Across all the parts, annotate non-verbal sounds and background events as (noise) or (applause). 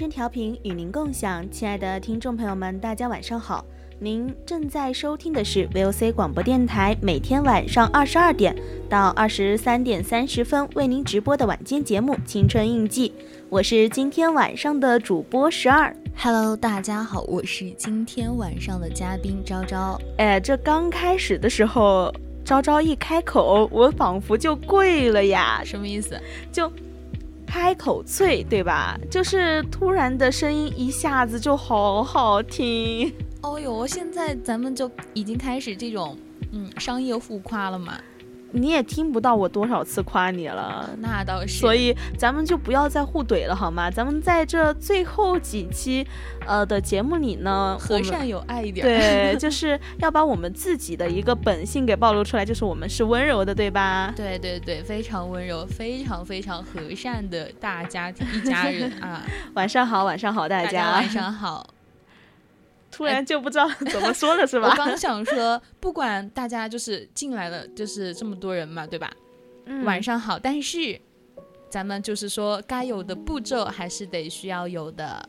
青春调频与您共享，亲爱的听众朋友们，大家晚上好！您正在收听的是 VOC 广播电台，每天晚上二十二点到二十三点三十分为您直播的晚间节目《青春印记》，我是今天晚上的主播十二。Hello，大家好，我是今天晚上的嘉宾昭昭。哎，这刚开始的时候，昭昭一开口，我仿佛就跪了呀！什么意思？就。开口脆，对吧？就是突然的声音一下子就好好听。哦哟，现在咱们就已经开始这种嗯商业互夸了嘛。你也听不到我多少次夸你了，那倒是。所以咱们就不要再互怼了，好吗？咱们在这最后几期，呃的节目里呢，和善有爱一点。对，就是要把我们自己的一个本性给暴露出来，就是我们是温柔的，对吧？对对对，非常温柔，非常非常和善的大家庭一家人啊！(laughs) 晚上好，晚上好，大家晚上好。突然就不知道怎么说了，是吧？我刚想说，不管大家就是进来了，就是这么多人嘛，对吧？晚上好，但是咱们就是说，该有的步骤还是得需要有的。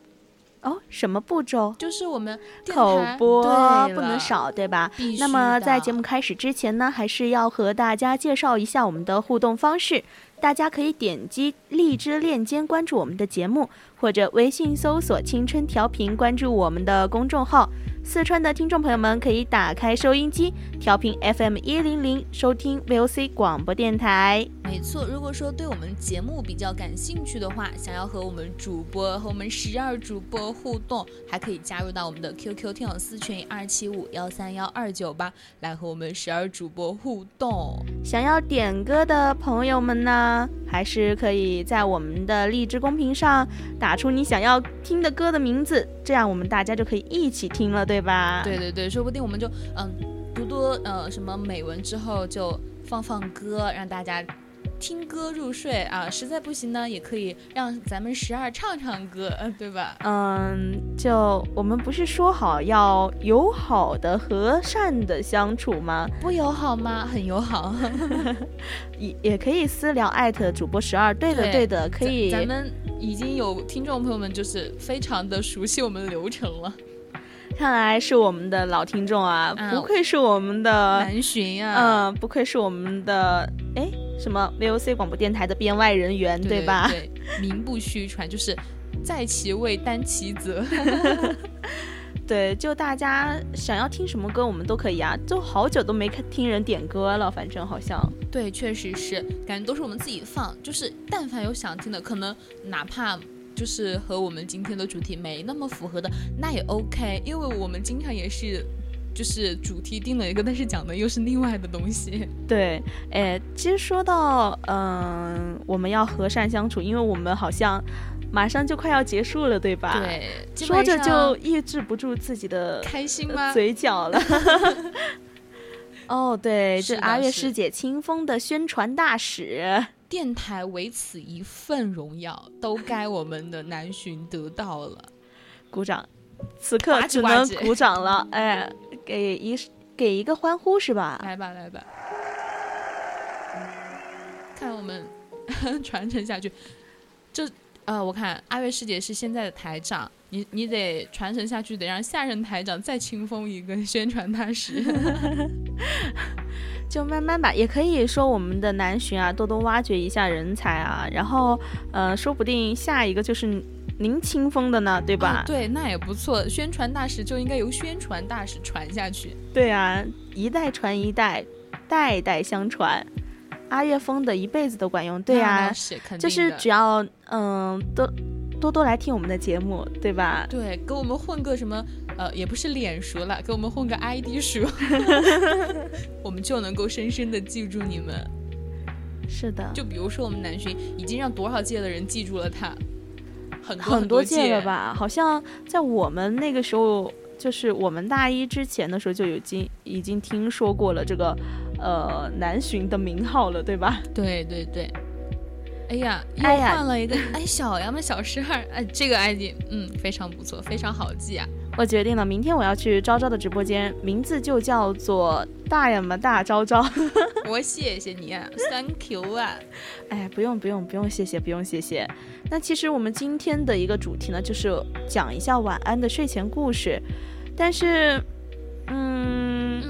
哦，什么步骤？就是我们口播不能少，对吧？那么在节目开始之前呢，还是要和大家介绍一下我们的互动方式。大家可以点击荔枝链接关注我们的节目，或者微信搜索“青春调频”关注我们的公众号。四川的听众朋友们可以打开收音机，调频 FM 一零零，收听 VOC 广播电台。没错，如果说对我们节目比较感兴趣的话，想要和我们主播和我们十二主播互动，还可以加入到我们的 QQ 听友私群二七五幺三幺二九八，来和我们十二主播互动。想要点歌的朋友们呢，还是可以在我们的荔枝公屏上打出你想要听的歌的名字，这样我们大家就可以一起听了。对吧？对对对，说不定我们就嗯读读呃什么美文之后就放放歌，让大家听歌入睡啊。实在不行呢，也可以让咱们十二唱唱歌，(laughs) 对吧？嗯，就我们不是说好要友好的、和善的相处吗？不友好吗？很友好，(laughs) 也也可以私聊艾特主播十二。对的对的，可以。咱们已经有听众朋友们就是非常的熟悉我们流程了。看来是我们的老听众啊，不愧是我们的南巡啊，嗯，不愧是我们的哎什么 VOC 广播电台的编外人员，对吧？对，名不虚传，就是在其位担其责。(laughs) 对，就大家想要听什么歌，我们都可以啊。就好久都没看听人点歌了，反正好像。对，确实是，感觉都是我们自己放，就是但凡有想听的，可能哪怕。就是和我们今天的主题没那么符合的，那也 OK，因为我们经常也是就是主题定了一个，但是讲的又是另外的东西。(laughs) 对，哎，其实说到嗯，我们要和善相处，因为我们好像马上就快要结束了，对吧？对，说着就抑制不住自己的开心吗？嘴角了。(laughs) 哦，对，这阿月师姐清风的宣传大使，电台为此一份荣耀，都该我们的南巡得到了，鼓掌。此刻只能鼓掌了，哎，给一给一个欢呼是吧？来吧来吧，看我们 (laughs) 传承下去。这呃，我看阿月师姐是现在的台长，你你得传承下去，得让下任台长再清风一个宣传大使。(laughs) 就慢慢吧，也可以说我们的南巡啊，多多挖掘一下人才啊，然后呃，说不定下一个就是。您清风的呢，对吧？对，那也不错。宣传大使就应该由宣传大使传下去。对啊，一代传一代，代代相传。阿月风的一辈子都管用。对啊，就是只要嗯，多多多来听我们的节目，对吧？对，给我们混个什么呃，也不是脸熟了，给我们混个 ID 熟，(laughs) 我们就能够深深的记住你们。是的。就比如说我们南巡已经让多少届的人记住了他。很多很多届了吧？好像在我们那个时候，就是我们大一之前的时候，就已经已经听说过了这个，呃，南巡的名号了，对吧？(laughs) 对对对。哎呀，又换了一个哎，小呀嘛，小十二，哎，这个 ID，嗯，非常不错，非常好记啊。我决定了，明天我要去昭昭的直播间，名字就叫做大呀么大昭昭。(laughs) 我谢谢你啊，Thank you 啊。哎，不用不用不用，谢谢不用谢谢。那其实我们今天的一个主题呢，就是讲一下晚安的睡前故事。但是，嗯，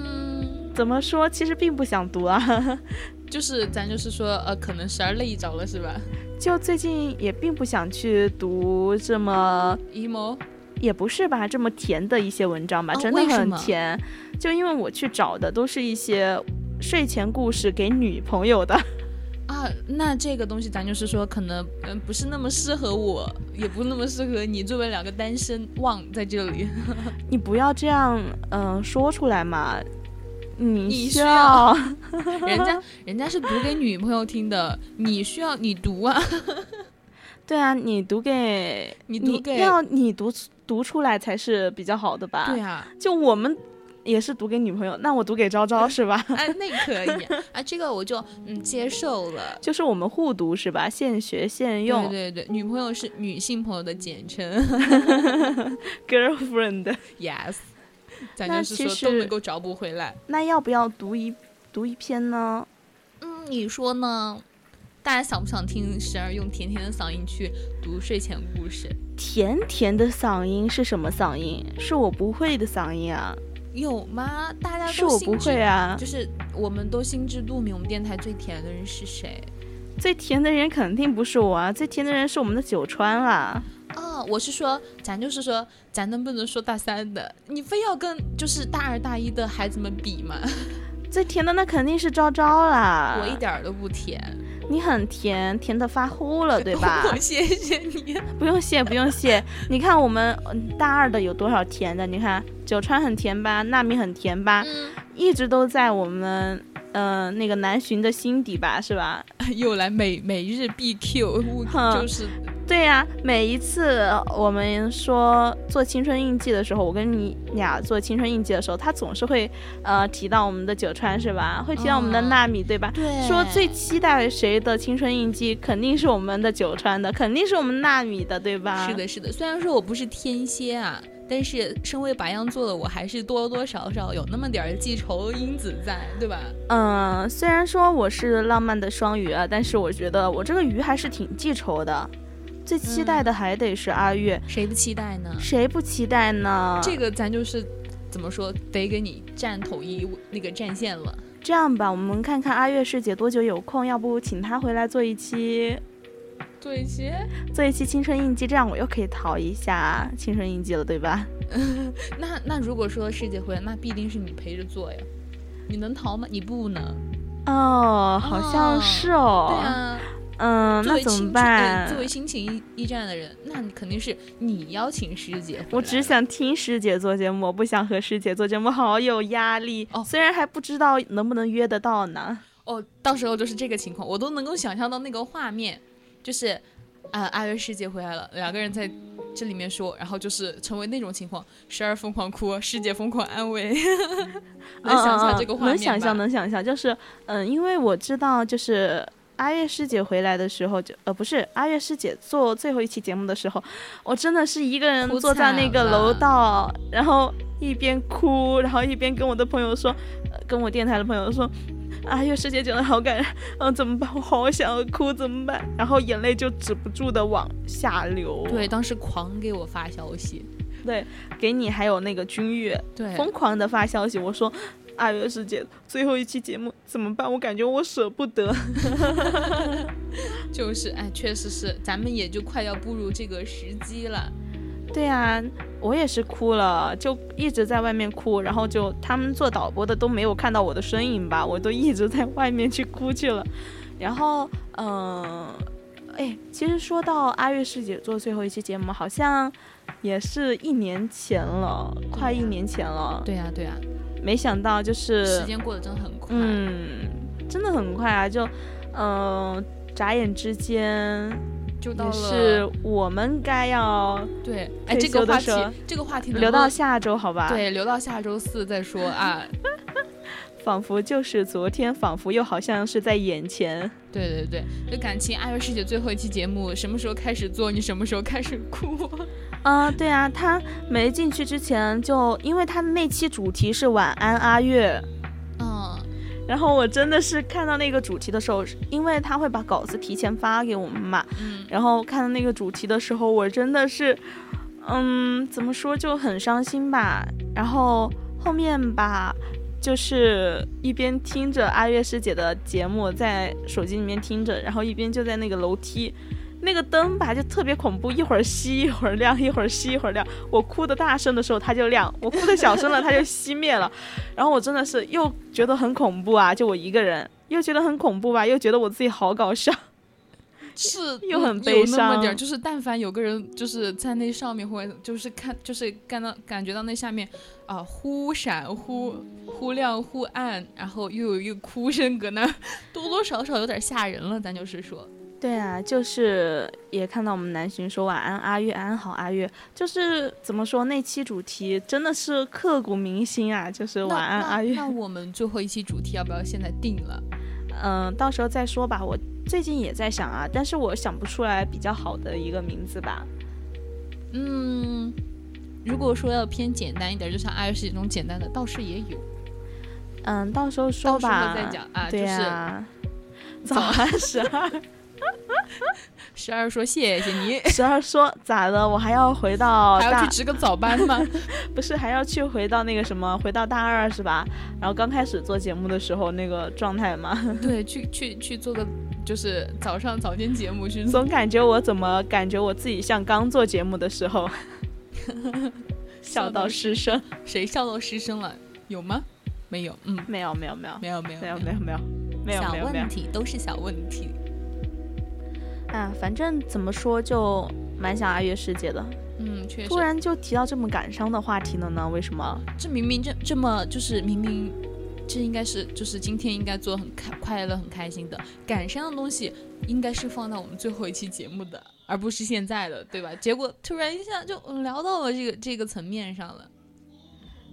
怎么说？其实并不想读啊。(laughs) 就是咱就是说，呃，可能十二累着了，是吧？就最近也并不想去读这么 emo。也不是吧，这么甜的一些文章吧，真的很甜。就因为我去找的都是一些睡前故事给女朋友的 (laughs) 啊，那这个东西咱就是说，可能嗯不是那么适合我，也不那么适合你。作为两个单身旺在这里，(laughs) 你不要这样嗯说出来嘛。你需要，(laughs) 人家人家是读给女朋友听的，你需要你读啊。对啊，你读给你读给要你读。读出来才是比较好的吧？对啊，就我们也是读给女朋友，那我读给昭昭 (laughs) 是吧？哎，那可以啊，这个我就嗯接受了。就是我们互读是吧？现学现用。对对对，女朋友是女性朋友的简称，(laughs) girlfriend。(laughs) Yes，咱就是说都能够找补回来。那要不要读一读一篇呢？嗯，你说呢？大家想不想听时而用甜甜的嗓音去读睡前故事？甜甜的嗓音是什么嗓音？是我不会的嗓音啊？有吗？大家是我不会啊。就是我们都心知肚明，我们电台最甜的人是谁？最甜的人肯定不是我啊！最甜的人是我们的九川啦。哦，我是说，咱就是说，咱能不能说大三的？你非要跟就是大二大一的孩子们比吗？最甜的那肯定是昭昭啦。我一点都不甜。你很甜，甜的发呼了，(laughs) 对吧？谢谢你，(laughs) 不用谢，不用谢。你看我们大二的有多少甜的？你看九川很甜吧，纳米很甜吧，一直都在我们嗯那个南巡的心底吧，是吧？(laughs) 又来每每日必 Q，就是。对呀，每一次我们说做青春印记的时候，我跟你俩做青春印记的时候，他总是会呃提到我们的九川是吧？会提到我们的纳米对吧？对。说最期待谁的青春印记，肯定是我们的九川的，肯定是我们纳米的对吧？是的，是的。虽然说我不是天蝎啊，但是身为白羊座的我，还是多多少少有那么点儿记仇因子在，对吧？嗯，虽然说我是浪漫的双鱼啊，但是我觉得我这个鱼还是挺记仇的。最期待的还得是阿月，谁不期待呢？谁不期待呢？这个咱就是怎么说，得给你站统一那个战线了。这样吧，我们看看阿月师姐多久有空，要不请她回来做一期，做一期，做一期青春印记，这样我又可以逃一下青春印记了，对吧？(laughs) 那那如果说师姐回来，那必定是你陪着做呀，你能逃吗？你不能。哦，好像是哦。对啊。嗯，那怎么办？作为心情驿站的人，那你肯定是你邀请师姐。我只想听师姐做节目，我不想和师姐做节目，好有压力。哦，虽然还不知道能不能约得到呢。哦，到时候就是这个情况，我都能够想象到那个画面，就是啊，阿月师姐回来了，两个人在这里面说，然后就是成为那种情况，时而疯狂哭，师姐疯狂安慰。(laughs) 能想象这个画面能想象，能想象，就是嗯，因为我知道，就是。阿月师姐回来的时候，就呃不是阿月师姐做最后一期节目的时候，我真的是一个人坐在那个楼道，然后一边哭，然后一边跟我的朋友说，跟我电台的朋友说，阿月师姐讲的好感人，嗯怎么办？我好想哭，怎么办？然后眼泪就止不住的往下流。对，当时狂给我发消息，对，给你还有那个君越，对，疯狂的发消息，我说。阿月师姐最后一期节目怎么办？我感觉我舍不得。(laughs) 就是哎，确实是，咱们也就快要步入这个时机了。对呀，我也是哭了，就一直在外面哭，然后就他们做导播的都没有看到我的身影吧，我都一直在外面去哭去了。然后，嗯，哎，其实说到阿月师姐做最后一期节目，好像也是一年前了，快一年前了。对呀，对呀。没想到就是时间过得真的很快，嗯，真的很快啊！就，嗯，眨眼之间就到了，是我们该要对，哎，这个话题，这个话题留到下周好吧？对，留到下周四再说啊。(laughs) 仿佛就是昨天，仿佛又好像是在眼前。对对对，这感情爱乐师姐最后一期节目什么时候开始做？你什么时候开始哭？啊，对啊，他没进去之前就，因为他那期主题是晚安阿月，嗯，然后我真的是看到那个主题的时候，因为他会把稿子提前发给我们嘛，嗯，然后看到那个主题的时候，我真的是，嗯，怎么说就很伤心吧。然后后面吧，就是一边听着阿月师姐的节目，在手机里面听着，然后一边就在那个楼梯。那个灯吧就特别恐怖，一会儿熄一会儿亮，一会儿熄一会儿亮。我哭的大声的时候它就亮，我哭的小声了它就熄灭了。然后我真的是又觉得很恐怖啊，就我一个人，又觉得很恐怖吧，又觉得我自己好搞笑，是 (laughs) 又很悲伤。点就是但凡有个人就是在那上面，或者就是看就是感到感觉到那下面啊忽闪忽忽亮忽暗，然后又有一个哭声搁那，多多少少有点吓人了。咱就是说。对啊，就是也看到我们南浔说晚安阿月，安好阿月，就是怎么说那期主题真的是刻骨铭心啊，就是晚安阿月。那我们最后一期主题要不要现在定了？(laughs) 嗯，到时候再说吧。我最近也在想啊，但是我想不出来比较好的一个名字吧。嗯，如果说要偏简单一点，就像阿月是这种简单的，倒是也有。嗯，到时候说吧。到时候再讲啊。对呀。早安十二。(laughs) 十二说谢谢你。十二说咋的？我还要回到还要去值个早班吗？(laughs) 不是，还要去回到那个什么，回到大二是吧？然后刚开始做节目的时候那个状态吗？(laughs) 对，去去去做个就是早上早间节目去。总感觉我怎么感觉我自己像刚做节目的时候，笑到失声。谁笑到失声了？有吗？没有。嗯，没有没有没有没有没有没有没有没有没有小问题都是小问题。啊，反正怎么说就蛮想阿月师姐的，嗯，确实。突然就提到这么感伤的话题了呢？为什么？这明明这这么就是明明，这应该是就是今天应该做很开快乐很开心的感伤的东西，应该是放到我们最后一期节目的，而不是现在的，对吧？结果突然一下就聊到了这个这个层面上了，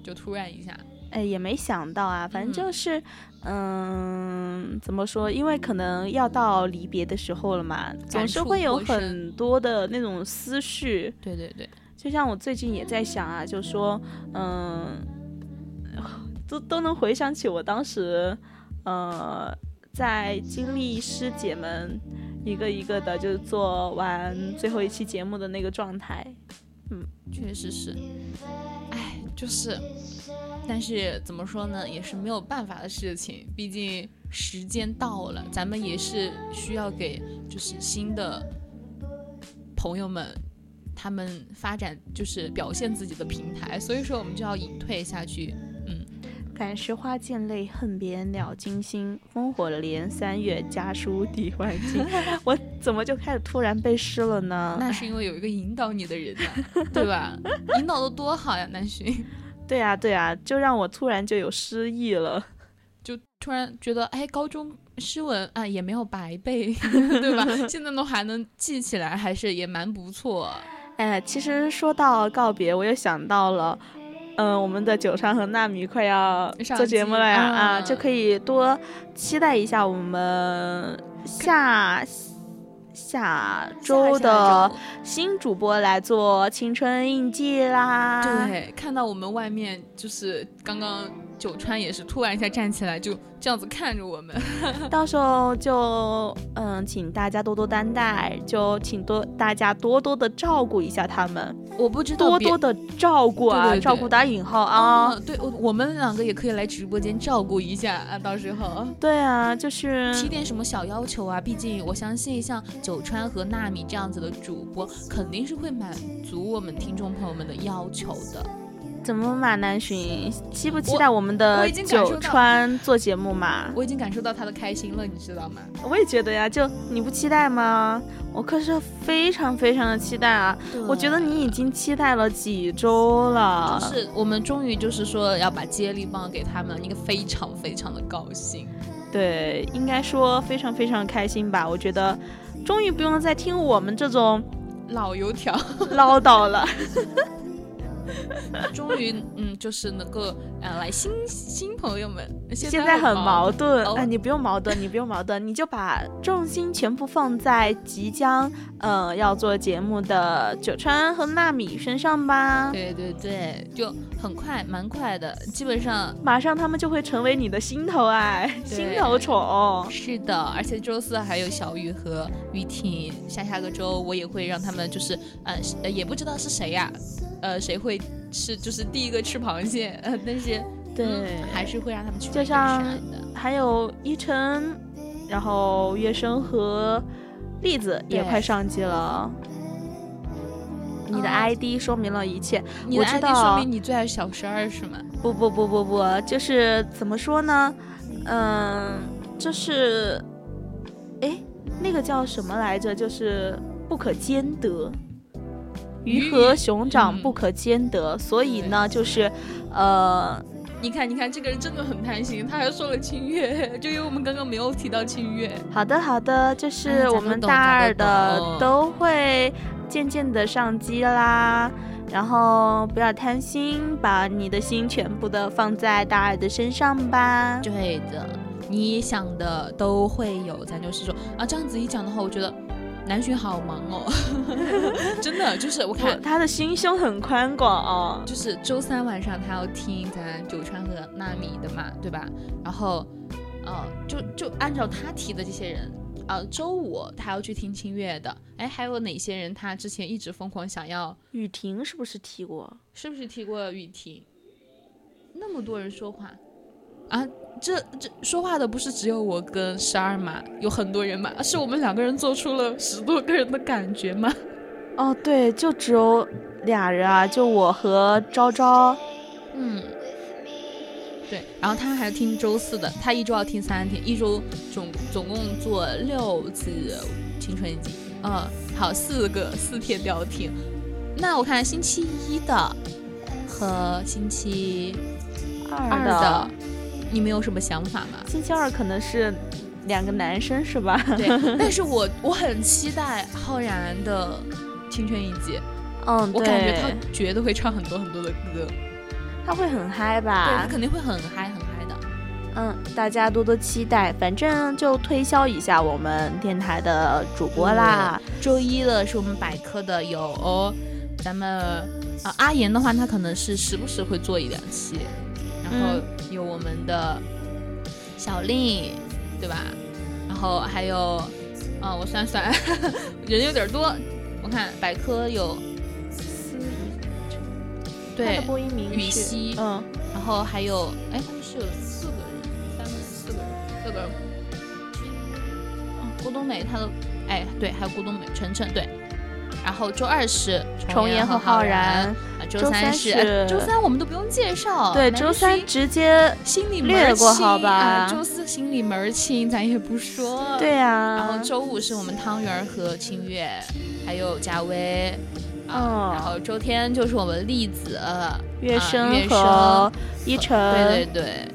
就突然一下。哎，也没想到啊，反正就是，嗯，怎么说？因为可能要到离别的时候了嘛，总是会有很多的那种思绪。对对对，就像我最近也在想啊，就说，嗯，都都能回想起我当时，呃，在经历师姐们一个一个的就是做完最后一期节目的那个状态。嗯，确实是，哎，就是。但是怎么说呢，也是没有办法的事情。毕竟时间到了，咱们也是需要给就是新的朋友们他们发展就是表现自己的平台，所以说我们就要隐退下去。嗯，感时花溅泪，恨别鸟惊心。烽火连三月，家书抵万金。(laughs) 我怎么就开始突然背诗了呢？那是因为有一个引导你的人啊，对吧？引导的多好呀，南浔。对呀对呀，就让我突然就有诗意了，就突然觉得，哎，高中诗文啊也没有白背，(laughs) 对吧？现在都还能记起来，还是也蛮不错。哎，其实说到告别，我又想到了。嗯，我们的九川和纳米快要做节目了呀，啊，就可以多期待一下我们下下周的新主播来做青春印记啦。对，看到我们外面就是刚刚。九川也是突然一下站起来，就这样子看着我们。(laughs) 到时候就嗯，请大家多多担待，就请多大家多多的照顾一下他们。我不知道多多的照顾啊，照顾打引号啊。对，我我们两个也可以来直播间照顾一下啊，到时候。对啊，就是提点什么小要求啊，毕竟我相信像九川和纳米这样子的主播，肯定是会满足我们听众朋友们的要求的。怎么马，南浔期不期待我们的九川做节目嘛？我已经感受到他的开心了，你知道吗？我也觉得呀，就你不期待吗？我可是非常非常的期待啊！我觉得你已经期待了几周了。就是我们终于就是说要把接力棒给他们，应该非常非常的高兴。对，应该说非常非常开心吧？我觉得终于不用再听我们这种老油条唠叨了。(laughs) (laughs) 终于，嗯，就是能够呃来新新朋友们。现在很矛盾，哎，你不用矛盾，你不用矛盾，你就把重心全部放在即将呃要做节目的九川和纳米身上吧。对对对，就很快，蛮快的，基本上马上他们就会成为你的心头爱、心头宠。是的，而且周四还有小雨和雨婷，下下个周我也会让他们就是呃也不知道是谁呀。呃，谁会吃？就是第一个吃螃蟹，呃，但是对，还是会让他们去。就像还有依晨，然后月生和栗子也快上机了。你的 ID 说明了一切，我知道说明你最爱小十二是吗？不不不不不，就是怎么说呢？嗯，就是，哎，那个叫什么来着？就是不可兼得。鱼和熊掌不可兼得，所以呢，就是，呃，你看，你看，这个人真的很贪心，他还说了清月，(laughs) 就因为我们刚刚没有提到清月。好的，好的，就是我们大二的都会渐渐的上机啦，然后不要贪心，把你的心全部的放在大二的身上吧。对的，你想的都会有，咱就是说啊，这样子一讲的话，我觉得。南浔好忙哦，(laughs) 真的就是我看他的心胸很宽广哦，就是周三晚上他要听咱九川和纳米的嘛，对吧？然后，呃，就就按照他提的这些人，呃，周五他要去听清月的，哎，还有哪些人他之前一直疯狂想要？雨婷是不是提过？是不是提过雨婷？那么多人说话。啊，这这说话的不是只有我跟十二吗？有很多人吗？是我们两个人做出了十多个人的感觉吗？哦，对，就只有俩人啊，就我和昭昭。嗯，对，然后他还要听周四的，他一周要听三天，一周总总共做六次青春季。嗯，好，四个四天都要听。那我看星期一的和星期二的。你们有什么想法吗？星期二可能是两个男生是吧？对，但是我我很期待浩然的青春一季。嗯，我感觉他绝对会唱很多很多的歌，他会很嗨吧？对，他肯定会很嗨很嗨的。嗯，大家多多期待，反正就推销一下我们电台的主播啦。周一的是我们百科的有咱们啊阿言的话，他可能是时不时会做一两期。然后有我们的小令，对吧？然后还有，嗯，我算算，(laughs) 人有点多。我看百科有司仪，对，播音名羽西，嗯，然后还有，哎，他们是有四个人，三个人，四个人，四个人。嗯，郭冬美，她的，哎，对，还有郭冬美，晨晨，对。然后周二是重岩和浩然，周三是周三，我们都不用介绍。对，周三直接心里略过好吧。周四心里门儿清，咱也不说。对呀。然后周五是我们汤圆和清月，还有贾薇。嗯。然后周天就是我们栗子、月生和依晨。对对对。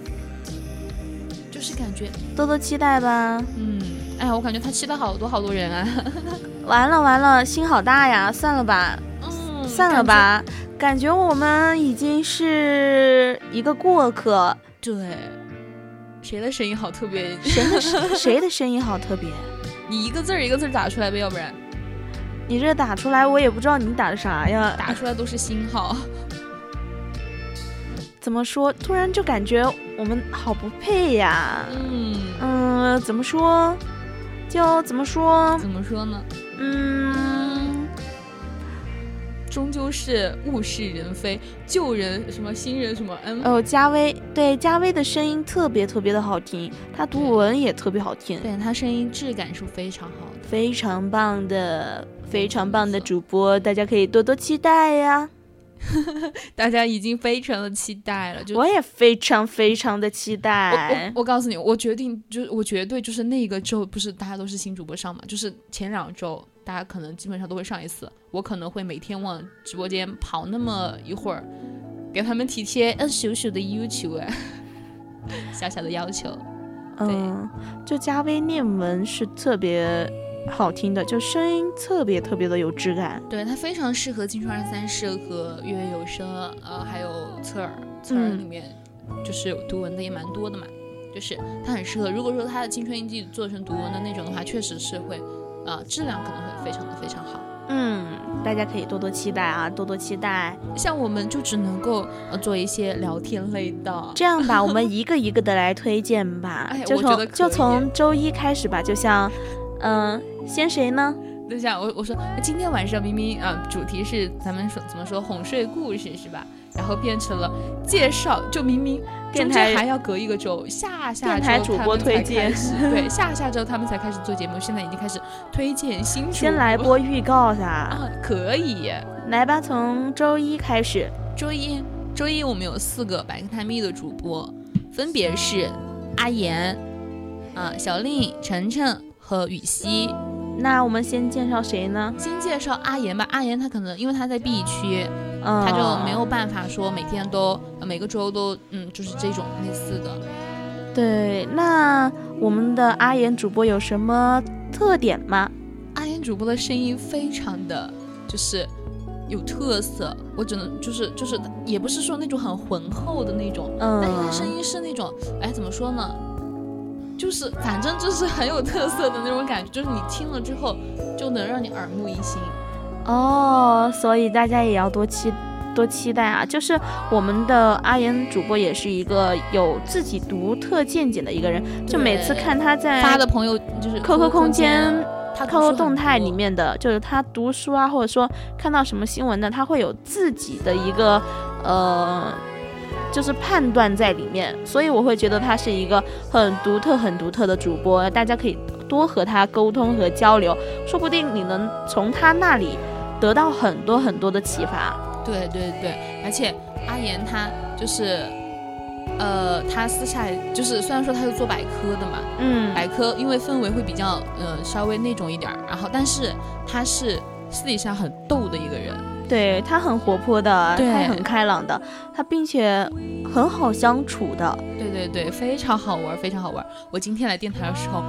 就是感觉多多期待吧。嗯。哎呀，我感觉他期待好多好多人啊。(laughs) 完了完了，心好大呀！算了吧。嗯。算了吧。感觉我们已经是一个过客。对，谁的声音好特别？谁的谁的声音好特别？(laughs) 你一个字儿一个字儿打出来呗，要不然。你这打出来，我也不知道你打的啥呀。打出来都是星号。(laughs) 怎么说？突然就感觉我们好不配呀。嗯嗯，怎么说？就怎么说？怎么说呢？嗯。终究是物是人非，旧人什么新人什么，嗯哦，嘉威对嘉威的声音特别特别的好听，他读文也特别好听，对他声音质感是非常好的，非常棒的，非常棒的主播，大家可以多多期待呀。(laughs) 大家已经非常的期待了，就我也非常非常的期待。我我告诉你，我决定就是我绝对就是那个周不是大家都是新主播上嘛，就是前两周大家可能基本上都会上一次，我可能会每天往直播间跑那么一会儿，给他们体贴嗯 (laughs) 小小的要求哎，小小的要求。嗯，就加微念文是特别。好听的，就声音特别特别的有质感，对它非常适合《青春二三事》和《月月有声》，呃，还有侧耳，侧耳里面就是有读文的也蛮多的嘛，就是它很适合。如果说它的《青春印记》做成读文的那种的话，确实是会，呃，质量可能会非常的非常好。嗯，大家可以多多期待啊，多多期待。像我们就只能够呃做一些聊天类的。这样吧，我们一个一个的来推荐吧，就从就从周一开始吧，就像。嗯，先谁呢？等一下，我我说今天晚上明明啊，主题是咱们说怎么说哄睡故事是吧？然后变成了介绍，就明明电台还要隔一个周，下下周他们才开始，对，下下周他们才开始做节目，现在已经开始推荐新主。先来播预告噻，啊，可以，来吧，从周一开始，周一，周一我们有四个百科探秘的主播，分别是阿言，啊，小令，晨晨。和羽西，那我们先介绍谁呢？先介绍阿言吧。阿言他可能因为他在 B 区，他就没有办法说每天都每个周都嗯，就是这种类似的。对，那我们的阿言主播有什么特点吗？阿言主播的声音非常的就是有特色，我只能就是就是也不是说那种很浑厚的那种，嗯，但是他声音是那种，哎，怎么说呢？就是，反正就是很有特色的那种感觉，就是你听了之后就能让你耳目一新。哦，所以大家也要多期多期待啊！就是我们的阿言主播也是一个有自己独特见解的一个人，就每次看他在发的朋友就是 QQ 空间、他 QQ 动态里面的，就是他读书啊，或者说看到什么新闻呢，他会有自己的一个呃。就是判断在里面，所以我会觉得他是一个很独特、很独特的主播，大家可以多和他沟通和交流，说不定你能从他那里得到很多很多的启发。对对对，而且阿言他就是，呃，他私下就是虽然说他是做百科的嘛，嗯，百科因为氛围会比较呃稍微那种一点儿，然后但是他是私底下很逗的一个人。对他很活泼的，他很开朗的，他并且很好相处的。对对对，非常好玩，非常好玩。我今天来电台的时候，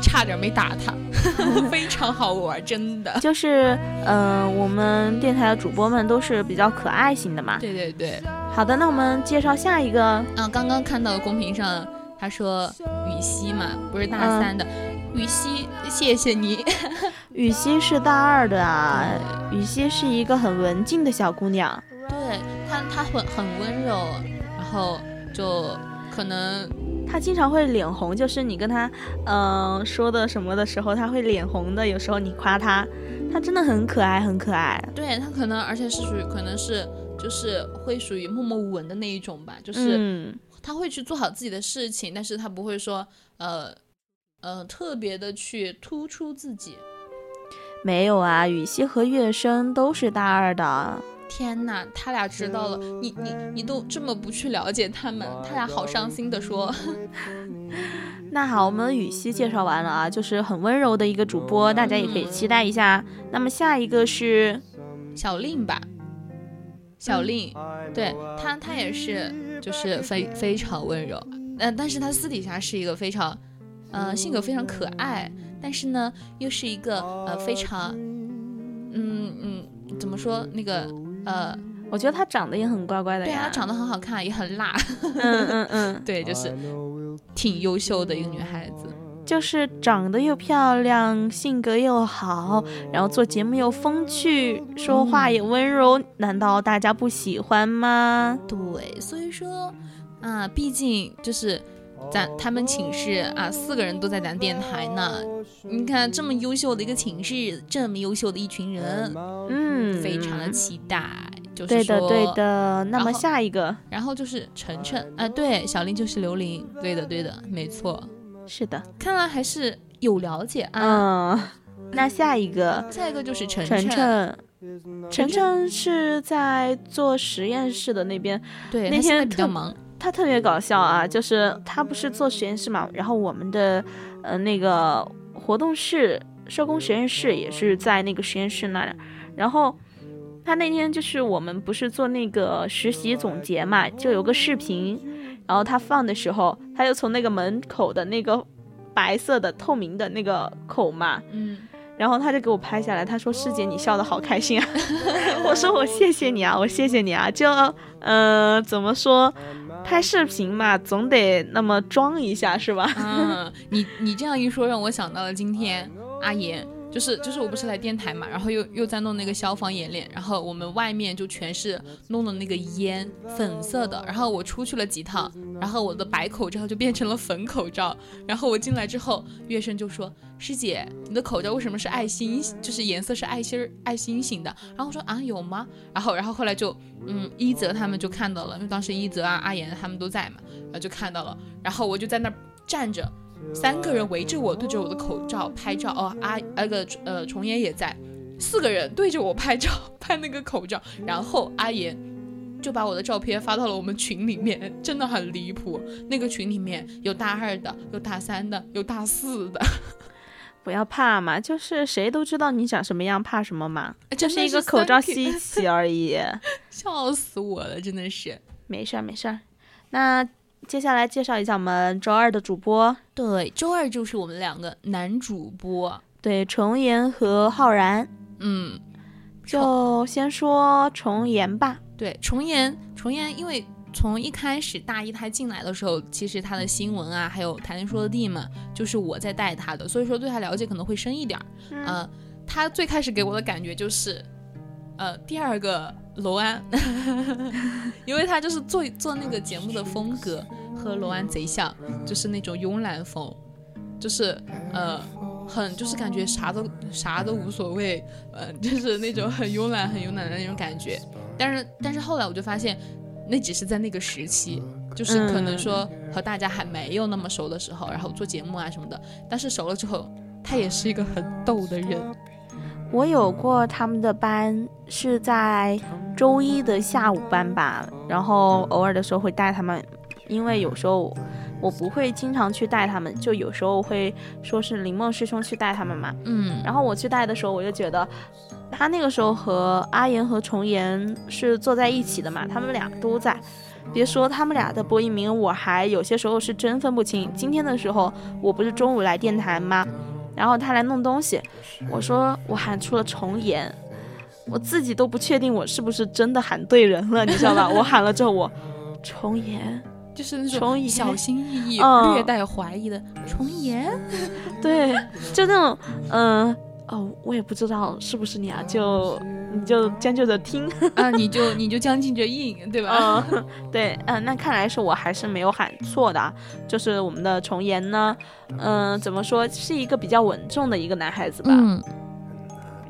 差点没打他，(laughs) 非常好玩，真的。就是，嗯，我们电台的主播们都是比较可爱型的嘛。对对对。好的，那我们介绍下一个。嗯，刚刚看到公屏上他说雨熙嘛，不是大三的。雨熙，谢谢你。(laughs) 雨熙是大二的啊，雨熙是一个很文静的小姑娘。对她，她很很温柔，然后就可能她经常会脸红，就是你跟她嗯说的什么的时候，她会脸红的。有时候你夸她，她真的很可爱，很可爱。对她可能，而且是属于可能是就是会属于默默无闻的那一种吧，就是她会去做好自己的事情，但是她不会说呃。呃，特别的去突出自己，没有啊。雨熙和月笙都是大二的，天哪，他俩知道了，你你你都这么不去了解他们，他俩好伤心的说。(laughs) 那好，我们雨熙介绍完了啊，就是很温柔的一个主播，大家也可以期待一下。那么下一个是小令吧，小令，对他他也是就是非非常温柔，嗯，但是他私底下是一个非常，呃，性格非常可爱，但是呢又是一个呃非常，嗯嗯，怎么说那个呃。我觉得她长得也很乖乖的呀，对她长得很好看，也很辣。嗯嗯嗯，(laughs) 对，就是挺优秀的一个女孩子，就是长得又漂亮，性格又好，然后做节目又风趣，说话也温柔，难道大家不喜欢吗？对，所以说啊，毕竟就是咱他们寝室啊，四个人都在咱电台呢。你看这么优秀的一个寝室，这么优秀的一群人，嗯，非常的期待。就是对的，对的。那么下一个，然后就是晨晨，啊，对，小林就是刘琳，对的，对的，没错，是的。看来还是有了解啊。那下一个，下一个就是晨晨，晨晨是在做实验室的那边，对，那天比较忙。他特别搞笑啊，就是他不是做实验室嘛，然后我们的呃那个活动室、社工实验室也是在那个实验室那儿，然后。他那天就是我们不是做那个实习总结嘛，就有个视频，然后他放的时候，他就从那个门口的那个白色的透明的那个口嘛，嗯，然后他就给我拍下来，他说师姐你笑得好开心啊，(laughs) 我说我谢谢你啊，我谢谢你啊，就呃怎么说，拍视频嘛，总得那么装一下是吧？嗯，你你这样一说，让我想到了今天阿言。就是就是我不是来电台嘛，然后又又在弄那个消防演练，然后我们外面就全是弄的那个烟，粉色的。然后我出去了几趟，然后我的白口罩就变成了粉口罩。然后我进来之后，月生就说：“师姐，你的口罩为什么是爱心？就是颜色是爱心爱心型的。”然后我说：“啊，有吗？”然后然后后来就嗯，一泽他们就看到了，因为当时一泽啊、阿言他们都在嘛，然后就看到了。然后我就在那站着。三个人围着我，对着我的口罩拍照。哦，阿那个呃，重言也在，四个人对着我拍照，拍那个口罩。然后阿言就把我的照片发到了我们群里面，真的很离谱。那个群里面有大二的，有大三的，有大四的。(laughs) 不要怕嘛，就是谁都知道你长什么样，怕什么嘛？就是一个口罩稀奇而已。(laughs) 笑死我了，真的是。没事儿，没事儿。那。接下来介绍一下我们周二的主播。对，周二就是我们两个男主播，对，重言和浩然。嗯，就先说重言吧。对，重言，重言，因为从一开始大一他进来的时候，其实他的新闻啊，还有谈天说地嘛，就是我在带他的，所以说对他了解可能会深一点。嗯，他最开始给我的感觉就是，呃，第二个。罗安，(laughs) 因为他就是做做那个节目的风格和罗安贼像，就是那种慵懒风，就是呃很就是感觉啥都啥都无所谓，呃就是那种很慵懒很慵懒的那种感觉。但是但是后来我就发现，那只是在那个时期，就是可能说和大家还没有那么熟的时候，然后做节目啊什么的。但是熟了之后，他也是一个很逗的人。我有过他们的班，是在周一的下午班吧，然后偶尔的时候会带他们，因为有时候我不会经常去带他们，就有时候会说是林梦师兄去带他们嘛，嗯，然后我去带的时候，我就觉得他那个时候和阿言和重言是坐在一起的嘛，他们俩都在，别说他们俩的播音名，我还有些时候是真分不清。今天的时候，我不是中午来电台吗？然后他来弄东西，我说我喊出了重言，我自己都不确定我是不是真的喊对人了，你知道吧？我喊了之后，我重言就是那种小心翼翼、略带怀疑的重言，对，就那种嗯哦，我也不知道是不是你啊，就。你就将就着听啊，你就你就将就着应，对吧？嗯，(laughs) 对，嗯，那看来是我还是没有喊错的，就是我们的重言呢，嗯，怎么说是一个比较稳重的一个男孩子吧，嗯，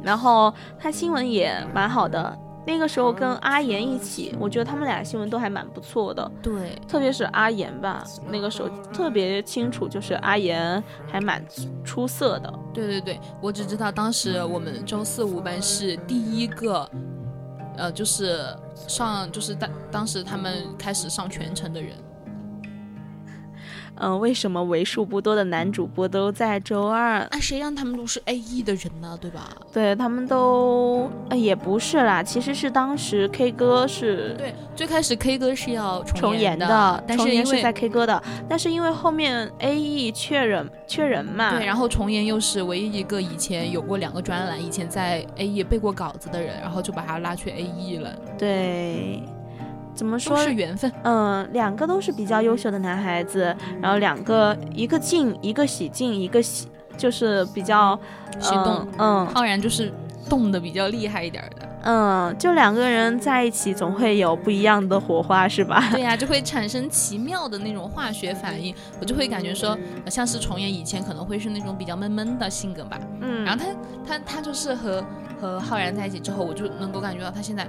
然后他新闻也蛮好的。那个时候跟阿言一起，我觉得他们俩新闻都还蛮不错的。对，特别是阿言吧，那个时候特别清楚，就是阿言还蛮出色的。对对对，我只知道当时我们周四五班是第一个呃，就是上就是当当时他们开始上全程的人。嗯，为什么为数不多的男主播都在周二？啊，谁让他们都是 A E 的人呢？对吧？对他们都也不是啦，其实是当时 K 歌是对，最开始 K 歌是要重演的，但是因为在 K 歌的，但是因为后面 A E 缺人缺人嘛，对，然后重言又是唯一一个以前有过两个专栏，以前在 A E 背过稿子的人，然后就把他拉去 A E 了。对。怎么说是缘分？嗯，两个都是比较优秀的男孩子，然后两个一个静，一个喜静，一个喜就是比较喜动。嗯，浩然就是动的比较厉害一点的。嗯，就两个人在一起总会有不一样的火花，是吧？对呀，就会 (laughs) 产生奇妙的那种化学反应。我就会感觉说，像是重演以前可能会是那种比较闷闷的性格吧。嗯，然后他他他就是和和浩然在一起之后，我就能够感觉到他现在。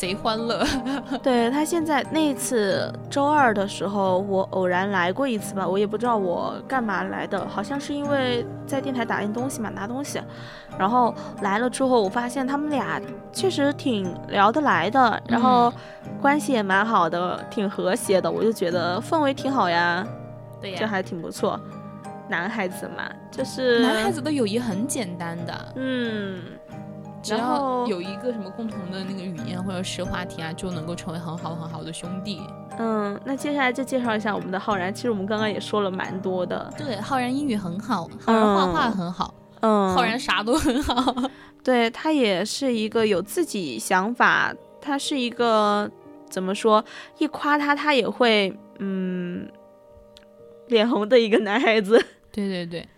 贼欢乐，(laughs) 对他现在那次周二的时候，我偶然来过一次吧，我也不知道我干嘛来的，好像是因为在电台打印东西嘛，拿东西，然后来了之后，我发现他们俩确实挺聊得来的，然后关系也蛮好的，挺和谐的，我就觉得氛围挺好呀，对呀，这还挺不错。男孩子嘛，就是男孩子的友谊很简单的，嗯。只要有一个什么共同的那个语言或者是话题啊，就能够成为很好很好的兄弟。嗯，那接下来就介绍一下我们的浩然。其实我们刚刚也说了蛮多的。对，浩然英语很好，浩然画画很好，嗯，浩然啥都很好。(laughs) 对他也是一个有自己想法，他是一个怎么说，一夸他他也会嗯脸红的一个男孩子。对 (laughs) 对对。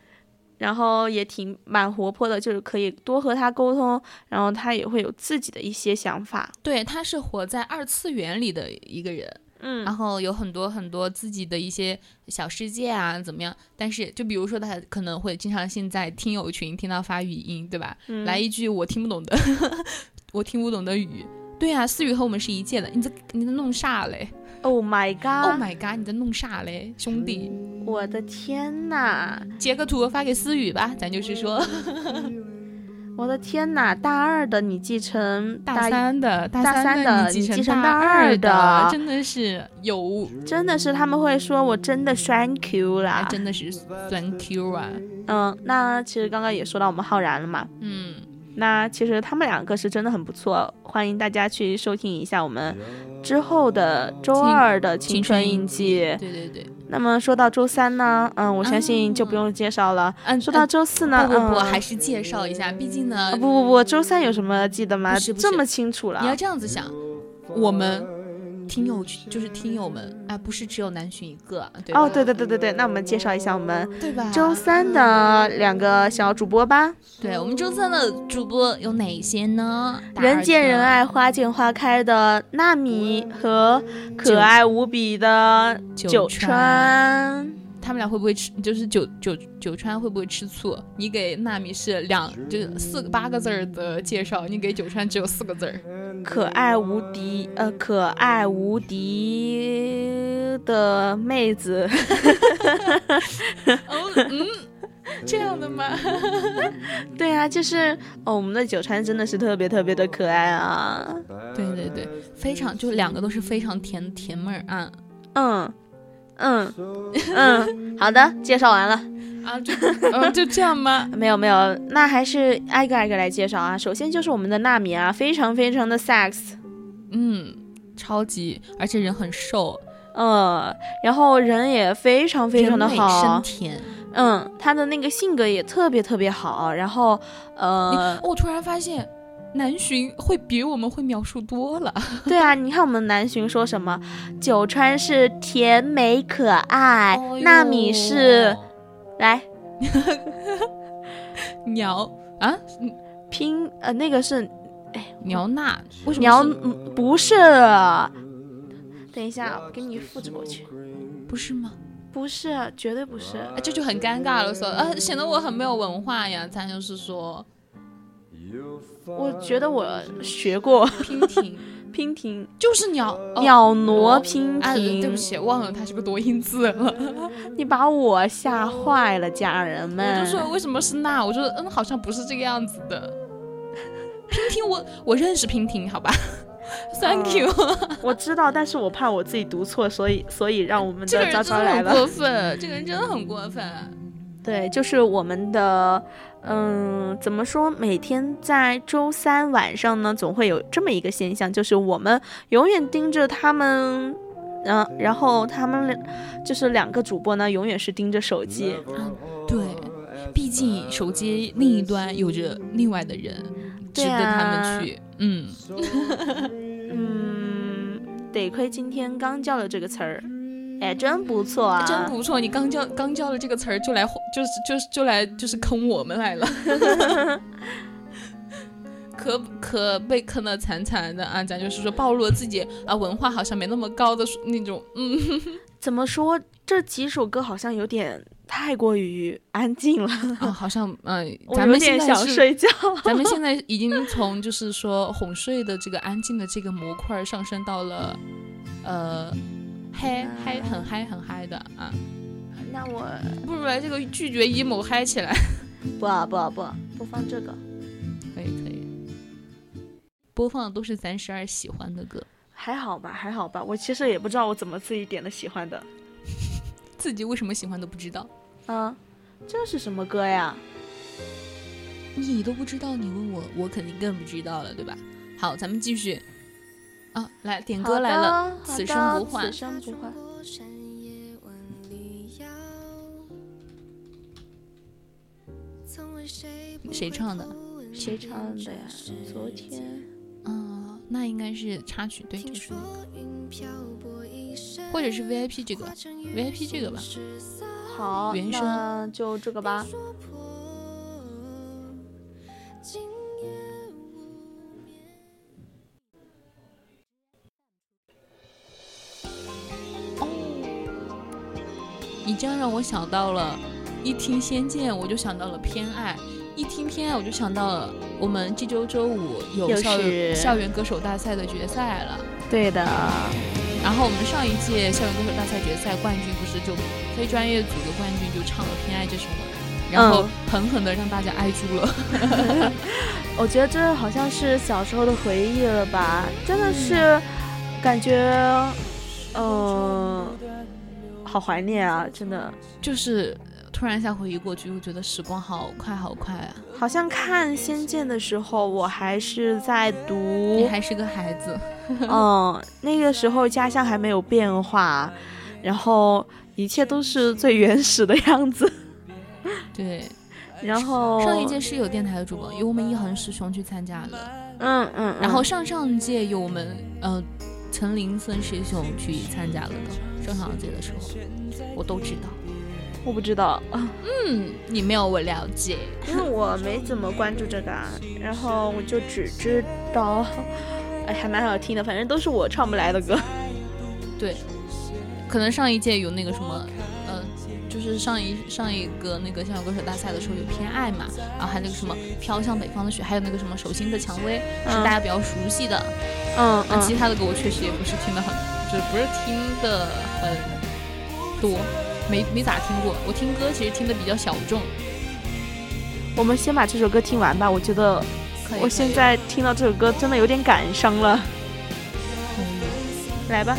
然后也挺蛮活泼的，就是可以多和他沟通，然后他也会有自己的一些想法。对，他是活在二次元里的一个人，嗯，然后有很多很多自己的一些小世界啊，怎么样？但是就比如说他可能会经常性在听友群听到发语音，对吧？来一句我听不懂的，(laughs) 我听不懂的语。对呀，思雨和我们是一届的，你这你这弄啥嘞？Oh my god！Oh my god！你在弄啥嘞，兄弟？我的天呐！截个图发给思雨吧，咱就是说，(laughs) 我的天呐！大二的你继承 (laughs) 大三的，大三的你继承大二的，真的是有，真的是他们会说我真的酸 Q 啦，真的是酸 Q 啊。嗯，那其实刚刚也说到我们浩然了嘛，嗯。那其实他们两个是真的很不错，欢迎大家去收听一下我们之后的周二的青春印记。对对对。那么说到周三呢，嗯，我相信就不用介绍了。嗯。说到周四呢，不不不，还是介绍一下，毕竟呢。不不不，周三有什么记得吗？这么清楚了。你要这样子想，我们。听友就是听友们，啊，不是只有南浔一个，对哦，对对对对对，那我们介绍一下我们对吧？周三的两个小主播吧。对我们周三的主播有哪些呢？人见人爱、花见花开的纳米和可爱无比的九川。他们俩会不会吃？就是九九九川会不会吃醋？你给纳米是两就是四个八个字儿的介绍，你给九川只有四个字儿，可爱无敌呃可爱无敌的妹子。哦嗯，这样的吗？(laughs) 对啊，就是哦，我们的九川真的是特别特别的可爱啊！对对对，非常就两个都是非常甜甜妹儿啊，嗯。嗯嗯，好的，介绍完了啊，就嗯就这样吗？(laughs) 没有没有，那还是挨个挨个来介绍啊。首先就是我们的纳米啊，非常非常的 sex，嗯，超级，而且人很瘦，嗯，然后人也非常非常的好，身甜，嗯，他的那个性格也特别特别好，然后呃，我突然发现。南浔会比我们会描述多了，(laughs) 对啊，你看我们南浔说什么？九川是甜美可爱，纳米是来。(laughs) 鸟。啊，拼呃那个是哎鸟纳，为什么苗不是？等一下，我给你复制过去，不是吗？不是，绝对不是，这就很尴尬了，说呃显得我很没有文化呀，咱就是说。我觉得我学过娉婷，娉婷就是鸟鸟挪娉婷。对不起，忘了它是个多音字了。(laughs) 你把我吓坏了，家人们。我就说为什么是那？我说嗯，好像不是这个样子的。娉婷，我我认识娉婷，好吧。(laughs) Thank (laughs) you，我知道，但是我怕我自己读错，所以所以让我们的招招来了。过分，这个人真的很过分。对，就是我们的，嗯，怎么说？每天在周三晚上呢，总会有这么一个现象，就是我们永远盯着他们，嗯，然后他们就是两个主播呢，永远是盯着手机。嗯，对，毕竟手机另一端有着另外的人，值得他们去。嗯，(laughs) 嗯，得亏今天刚教了这个词儿。哎，真不错啊！真不错，你刚教刚教了这个词儿，就来就是就是就来就是坑我们来了，(laughs) 可可被坑的惨惨的啊！咱就是说暴露了自己啊，文化好像没那么高的那种，嗯，(laughs) 怎么说？这几首歌好像有点太过于安静了啊，好像嗯，(laughs) 咱们现在想睡觉，咱们现在已经从就是说哄睡的这个安静的这个模块上升到了呃。嗨嗨，很嗨很嗨的啊！那我不如来这个拒绝 emo 嗨起来。(laughs) 不啊不啊不，不放这个。可以可以。播放的都是咱十二喜欢的歌。还好吧还好吧，我其实也不知道我怎么自己点的喜欢的。自己为什么喜欢都不知道。啊，这是什么歌呀？你都不知道，你问我，我肯定更不知道了，对吧？好，咱们继续。啊，来点歌来了，此生不换。此生不换谁唱的？谁唱的呀？昨天。嗯，那应该是插曲，对，就是那个。或者是 VIP 这个，VIP 这个吧。好，原声就这个吧。这样让我想到了，一听《仙剑》我就想到了偏爱，一听偏爱我就想到了我们这周周五有校校园歌手大赛的决赛了。对的。然后我们上一届校园歌手大赛决赛冠军不是就非专业组的冠军就唱了《偏爱》这首吗，然后狠狠的让大家挨住了。(laughs) (laughs) 我觉得这好像是小时候的回忆了吧？真的是感觉，嗯。好怀念啊！真的，就是突然一下回忆过去，又觉得时光好快好快啊！好像看《仙剑》的时候，我还是在读，你还是个孩子。(laughs) 嗯，那个时候家乡还没有变化，然后一切都是最原始的样子。对，(laughs) 然后上一届是有电台的主播，有我们一恒师兄去参加了。嗯嗯，然后上上届有我们呃陈林森师兄去参加了的。上上届的时候，我都知道，我不知道。嗯，你没有我了解，因为我没怎么关注这个，然后我就只知道，哎，还蛮好听的，反正都是我唱不来的歌。对，可能上一届有那个什么，呃，就是上一上一个那个校园歌手大赛的时候有偏爱嘛，然后还有那个什么飘向北方的雪，还有那个什么手心的蔷薇，是大家比较熟悉的。嗯，那其他的歌我确实也不是听的很。就是不是听的很多，没没咋听过。我听歌其实听的比较小众。我们先把这首歌听完吧，我觉得我现在听到这首歌真的有点感伤了。来吧。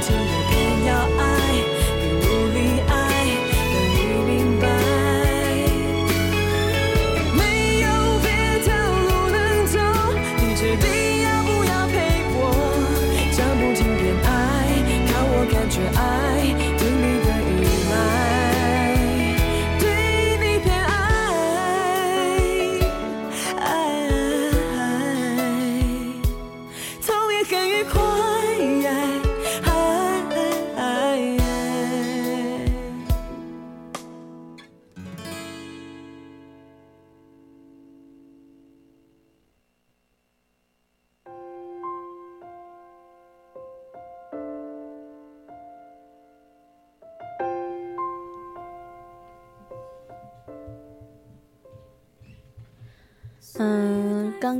嗯，刚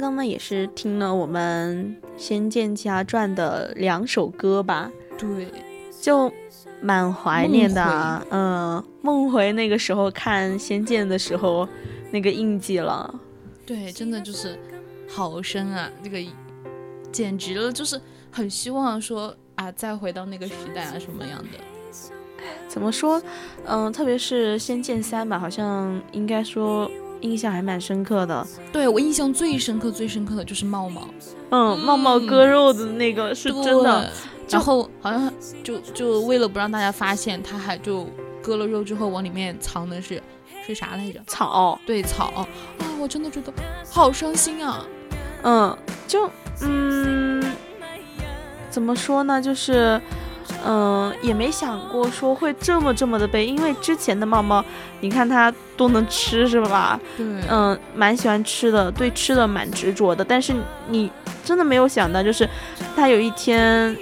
刚呢也是听了我们《仙剑奇侠传》的两首歌吧？对，就蛮怀念的。嗯，梦回那个时候看《仙剑》的时候那个印记了。对，真的就是好深啊！那个简直了，就是很希望说啊，再回到那个时代啊，什么样的？怎么说？嗯，特别是《仙剑三》吧，好像应该说。印象还蛮深刻的，对我印象最深刻、最深刻的就是茂茂，嗯，茂茂割肉的那个是真的，然后好像就就为了不让大家发现，他还就割了肉之后往里面藏的是是啥来着？草，对草。啊，我真的觉得好伤心啊，嗯，就嗯，怎么说呢，就是。嗯，也没想过说会这么这么的悲，因为之前的猫猫，你看它都能吃是吧？对，嗯，蛮喜欢吃的，对吃的蛮执着的。但是你真的没有想到，就是它有一天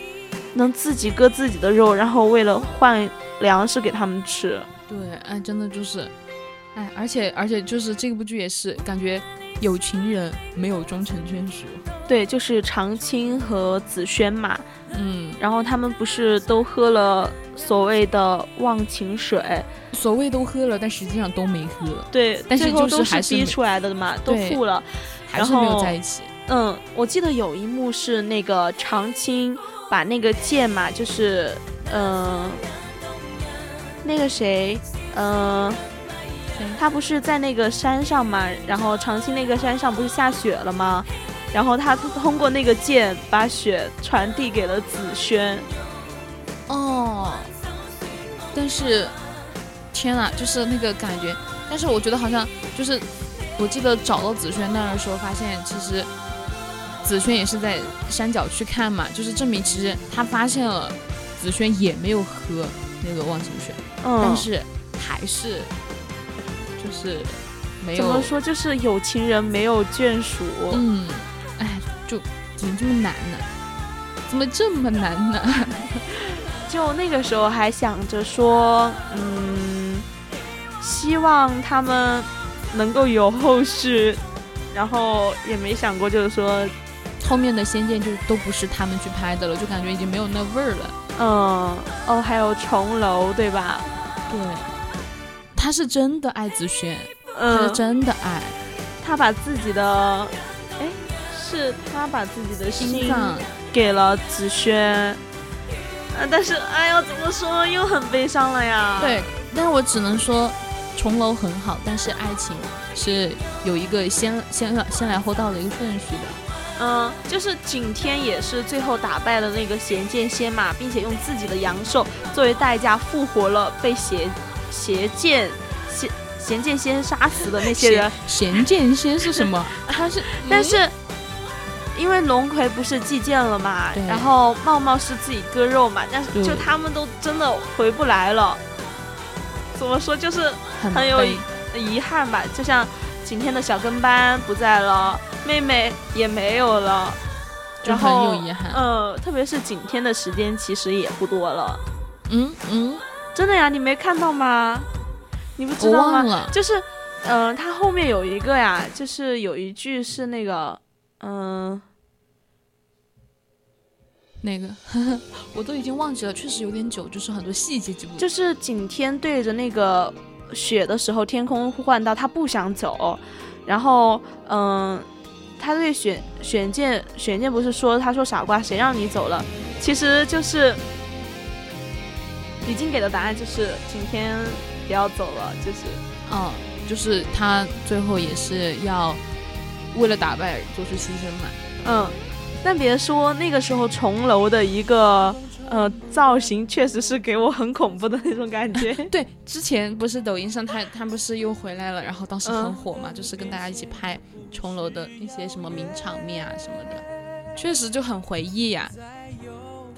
能自己割自己的肉，然后为了换粮食给他们吃。对，哎，真的就是，哎，而且而且就是这部剧也是感觉有情人没有终成眷属。对，就是长青和紫萱嘛。嗯，然后他们不是都喝了所谓的忘情水，所谓都喝了，但实际上都没喝。对，但是就是还是逼出来的嘛，都吐了，还是没有在一起。嗯，我记得有一幕是那个长青把那个剑嘛，就是嗯，那个谁，嗯，他不是在那个山上嘛，然后长青那个山上不是下雪了吗？然后他通过那个剑把雪传递给了紫萱。哦，但是，天呐，就是那个感觉。但是我觉得好像就是，我记得找到紫萱那儿的时候，发现其实紫萱也是在山脚去看嘛，就是证明其实他发现了紫萱也没有喝那个忘情水，但是还是就是没有。怎么说？就是有情人没有眷属。嗯。哎，就怎么这么难呢？怎么这么难呢？(laughs) 就那个时候还想着说，嗯，希望他们能够有后续，然后也没想过就是说，后面的仙剑就都不是他们去拍的了，就感觉已经没有那味儿了。嗯，哦，还有重楼，对吧？对，他是真的爱紫萱，他是真的爱，他把自己的。哎是他把自己的心脏给了紫萱，啊，但是哎呀，怎么说又很悲伤了呀？对，但是我只能说，重楼很好，但是爱情是有一个先先先来后到的一个顺序的。嗯，就是景天也是最后打败了那个邪剑仙嘛，并且用自己的阳寿作为代价复活了被邪邪剑邪贤剑仙杀死的那些人。(laughs) 邪剑仙是什么？(laughs) 他是，但是。因为龙葵不是祭剑了嘛，然后茂茂是自己割肉嘛，但是就他们都真的回不来了。怎么说就是很有遗憾吧？就像今天的小跟班不在了，妹妹也没有了，就很有遗憾。嗯，特别是景天的时间其实也不多了。嗯嗯，真的呀？你没看到吗？你不知道吗？就是，嗯，他后面有一个呀，就是有一句是那个，嗯。那个 (laughs) 我都已经忘记了，确实有点久，就是很多细节记不。就是景天对着那个雪的时候，天空呼唤到他不想走，然后嗯，他对选选剑选剑不是说他说傻瓜，谁让你走了？其实就是已经给的答案就是景天不要走了，就是嗯，就是他最后也是要为了打败做出牺牲嘛，嗯。但别说那个时候重楼的一个呃造型，确实是给我很恐怖的那种感觉。(laughs) 对，之前不是抖音上他他不是又回来了，然后当时很火嘛，就是跟大家一起拍重楼的一些什么名场面啊什么的，确实就很回忆呀。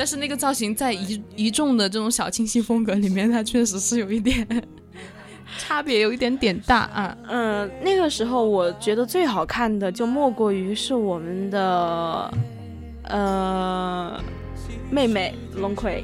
但是那个造型在一一众的这种小清新风格里面，(laughs) 它确实是有一点 (laughs) 差别，有一点点大啊。嗯，那个时候我觉得最好看的就莫过于是我们的。呃，妹妹龙葵，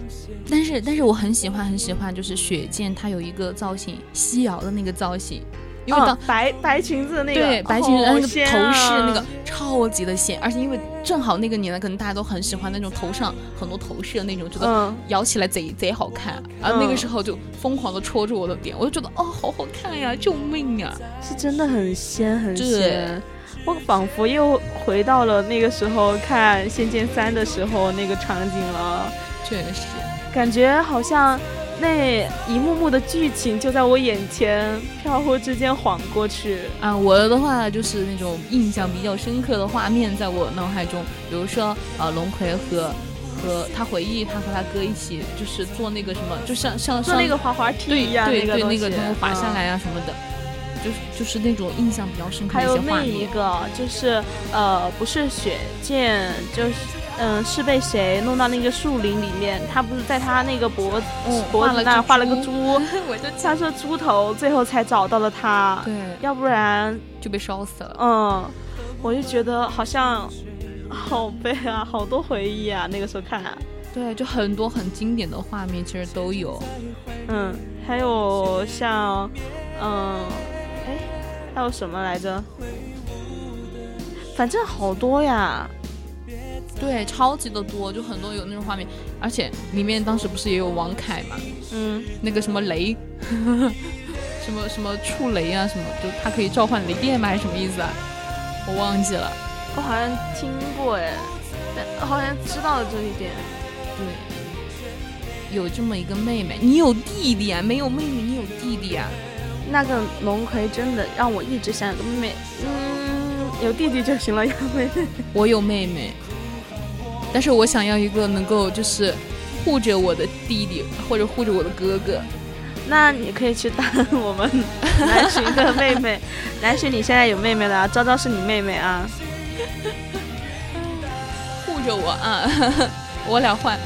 但是但是我很喜欢很喜欢，就是雪见她有一个造型，西瑶的那个造型，因为当白白裙子的那个，对白裙子那个头饰那个超级的仙，而且因为正好那个年代，可能大家都很喜欢那种头上很多头饰的那种，觉得摇起来贼贼好看，然后那个时候就疯狂的戳住我的点，我就觉得哦好好看呀，救命啊，是真的很仙很仙。我仿佛又回到了那个时候看《仙剑三》的时候那个场景了，确实，感觉好像那一幕幕的剧情就在我眼前飘忽之间晃过去啊！我的话就是那种印象比较深刻的画面在我脑海中，比如说呃，龙葵和和他回忆他和他哥一起就是做那个什么，就像像做那个滑滑梯一样，对对对，那个东西滑下来啊什么的。就是就是那种印象比较深刻的一些画面。还有另一个就是呃，不是雪见，就是嗯，是被谁弄到那个树林里面？他不是在他那个脖子脖子那画了个猪，(laughs) 我就他说猪头，最后才找到了他。对，要不然就被烧死了。嗯，我就觉得好像好悲啊，好多回忆啊，那个时候看。对，就很多很经典的画面，其实都有。嗯，还有像嗯。哎还有什么来着？反正好多呀。对，超级的多，就很多有那种画面，而且里面当时不是也有王凯嘛？嗯，那个什么雷，(laughs) 什么什么触雷啊，什么就他可以召唤雷电吗？还是什么意思啊？我忘记了。我好像听过哎，好像知道了这一点。对，有这么一个妹妹，你有弟弟啊？没有妹妹，你有弟弟啊？那个龙葵真的让我一直想有个妹妹，嗯，有弟弟就行了，有妹妹。我有妹妹。但是我想要一个能够就是护着我的弟弟或者护着我的哥哥，那你可以去当我们南浔的妹妹。(laughs) 南浔你现在有妹妹了，昭昭是你妹妹啊，护着我啊，(laughs) 我俩换，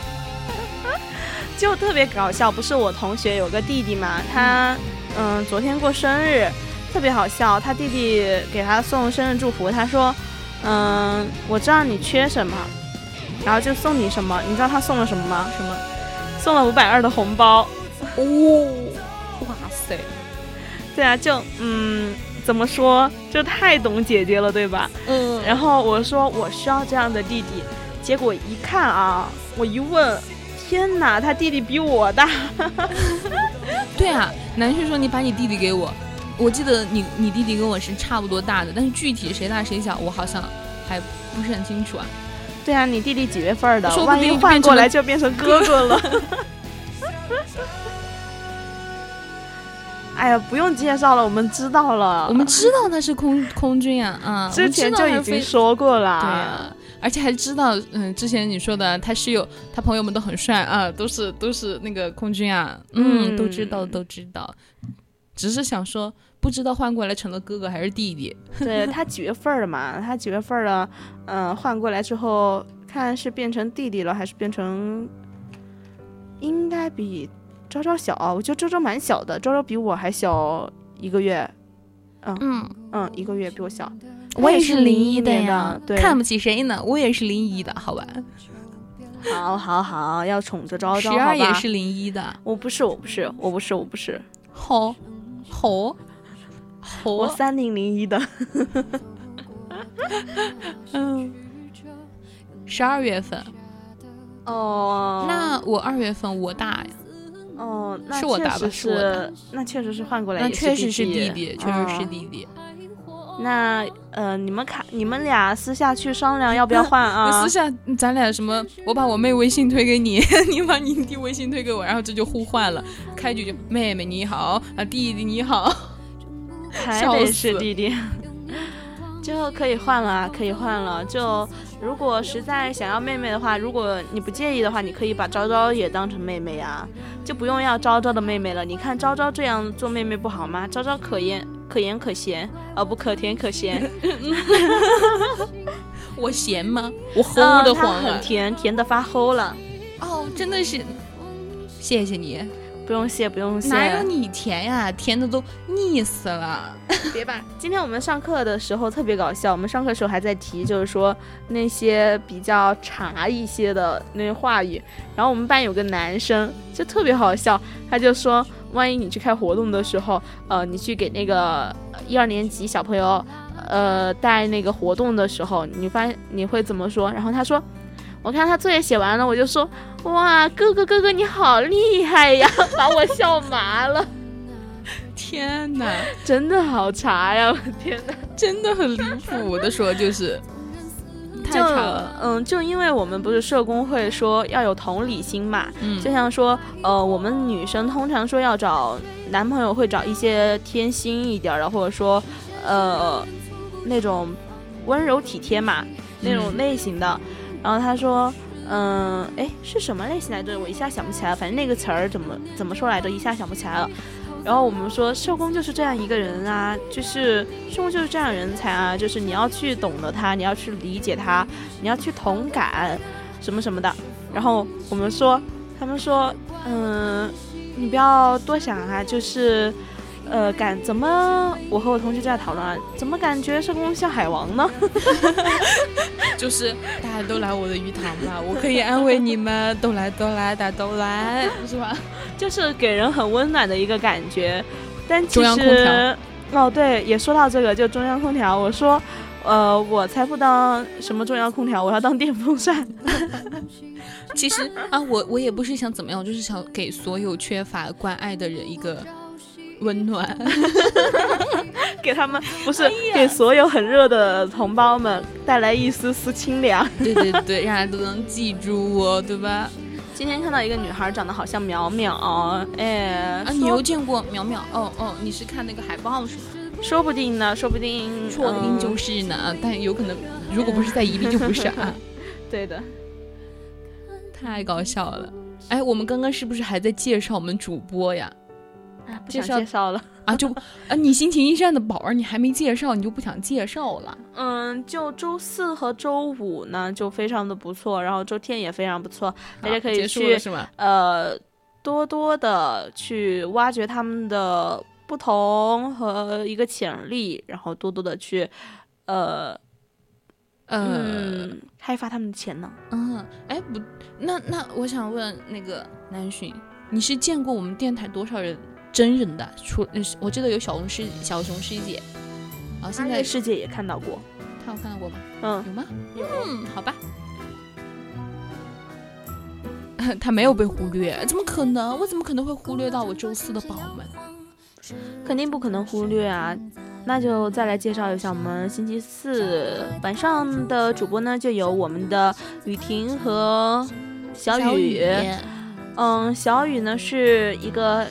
(laughs) 就特别搞笑。不是我同学有个弟弟嘛，他嗯昨天过生日，特别好笑。他弟弟给他送生日祝福，他说。嗯，我知道你缺什么，然后就送你什么。你知道他送了什么吗？什么？送了五百二的红包。哦，哇塞！对啊，就嗯，怎么说，就太懂姐姐了，对吧？嗯。然后我说我需要这样的弟弟，结果一看啊，我一问，天哪，他弟弟比我大。(laughs) 对啊，南旭说你把你弟弟给我。我记得你你弟弟跟我是差不多大的，但是具体谁大谁小，我好像还不是很清楚啊。对啊，你弟弟几月份的？说不定换过来就变成哥哥了。(laughs) 哎呀，不用介绍了，我们知道了。我们知道他是空空军啊，嗯，之前就已经说过了。对啊，而且还知道，嗯，之前你说的他室友，他朋友们都很帅啊，都是都是那个空军啊，嗯，都知道都知道，只是想说。不知道换过来成了哥哥还是弟弟？(laughs) 对他几月份的嘛？他几月份的？嗯，换过来之后，看是变成弟弟了还是变成？应该比昭昭小，我觉得昭昭蛮小的，昭昭比我还小一个月。嗯嗯嗯，一个月比我小。我也是零一的呀，对，看不起谁呢？我也是零一的，好吧？好，好，好，要宠着昭昭。十二也是零一的，我不是，我不是，我不是，我不是。好，好。我三零零一的，嗯，十二月份，哦，那我二月份我大呀，哦，是我大吧？是，那确实是换过来，那确实是弟弟，确实是弟弟。那呃，你们看，你们俩私下去商量要不要换啊？私下咱俩什么？我把我妹微信推给你，(laughs) 你把你弟微信推给我，然后这就互换了。开局就妹妹你好啊，弟弟你好。还得是弟弟，就可以换了啊，可以换了。就如果实在想要妹妹的话，如果你不介意的话，你可以把昭昭也当成妹妹呀，就不用要昭昭的妹妹了。你看昭昭这样做妹妹不好吗？昭昭可盐可盐可咸，哦不可甜可咸。(laughs) 我咸吗？我齁的慌很甜，甜的发齁了。哦，真的是，谢谢你。不用谢，不用谢。哪有你甜呀？甜的都腻死了。(laughs) 别吧，今天我们上课的时候特别搞笑。我们上课时候还在提，就是说那些比较茶一些的那些话语。然后我们班有个男生就特别好笑，他就说：万一你去开活动的时候，呃，你去给那个一二年级小朋友，呃，带那个活动的时候，你发你会怎么说？然后他说。我看他作业写完了，我就说：“哇，哥哥哥哥你好厉害呀！” (laughs) 把我笑麻了。(laughs) 天哪，真的好茶呀！天哪，真的很离谱。我的说就是太茶了。嗯，就因为我们不是社工会说要有同理心嘛，就像说，呃，我们女生通常说要找男朋友会找一些贴心一点的，或者说，呃，那种温柔体贴嘛，那种类型的。然后他说，嗯，哎，是什么类型来着？我一下想不起来。反正那个词儿怎么怎么说来着？一下想不起来了。然后我们说，社工就是这样一个人啊，就是社工就是这样人才啊，就是你要去懂得他，你要去理解他，你要去同感，什么什么的。然后我们说，他们说，嗯，你不要多想啊，就是。呃，感怎么？我和我同学在讨论啊，怎么感觉社工像海王呢？(laughs) 就是大家都来我的鱼塘吧，我可以安慰你们，都来都来，大家都来，是吧？(laughs) 就是给人很温暖的一个感觉。但其实哦，对，也说到这个，就中央空调，我说，呃，我才不当什么中央空调，我要当电风扇。(laughs) 其实啊，我我也不是想怎么样，我就是想给所有缺乏关爱的人一个。温暖，(laughs) 给他们不是给所有很热的同胞们带来一丝丝清凉。对对对，让人都能记住我，对吧？今天看到一个女孩长得好像淼淼，哎，啊，你又见过淼淼？哦哦，你是看那个海报是吗？说不定呢，说不定，说不定就是呢。但有可能，如果不是在宜宾，就不是啊。(laughs) 对的，太搞笑了。哎，我们刚刚是不是还在介绍我们主播呀？介绍介绍了啊，就啊，你心情驿站的宝儿，你还没介绍，你就不想介绍了？嗯，就周四和周五呢，就非常的不错，然后周天也非常不错，大家可以去呃多多的去挖掘他们的不同和一个潜力，然后多多的去呃嗯开发他们的潜能。嗯，哎不，那那我想问那个南浔，你是见过我们电台多少人？真人的，除我记得有小红师小熊师姐，啊，现在师姐也看到过，他有看到过吗？嗯，有吗？嗯，好吧，(laughs) 他没有被忽略，怎么可能？我怎么可能会忽略到我周四的宝们？肯定不可能忽略啊！那就再来介绍一下我们星期四晚上的主播呢，就有我们的雨婷和小雨。嗯，小雨呢是一个。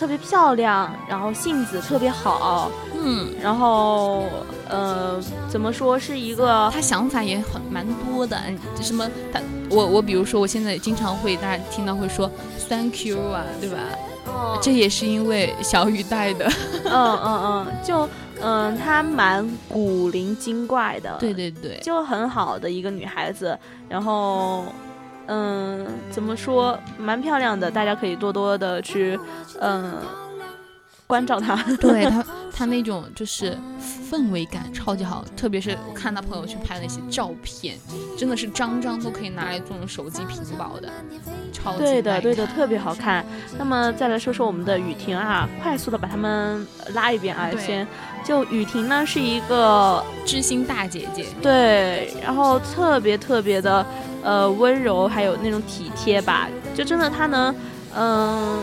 特别漂亮，然后性子特别好，嗯，然后呃，怎么说是一个？他想法也很蛮多的，什么他我我比如说我现在经常会大家听到会说 thank you 啊，对吧？哦，这也是因为小雨带的。嗯嗯嗯，就嗯，她蛮古灵精怪的，对对对，就很好的一个女孩子，然后。嗯，怎么说，蛮漂亮的，大家可以多多的去，嗯，关照她。(laughs) 对她，她那种就是氛围感超级好，特别是我看她朋友圈拍那些照片，真的是张张都可以拿来做手机屏保的，超级对的，对的，特别好看。那么再来说说我们的雨婷啊，快速的把他们拉一遍啊，先。就雨婷呢是一个知心大姐姐，对，然后特别特别的。呃，温柔还有那种体贴吧，就真的他能，嗯，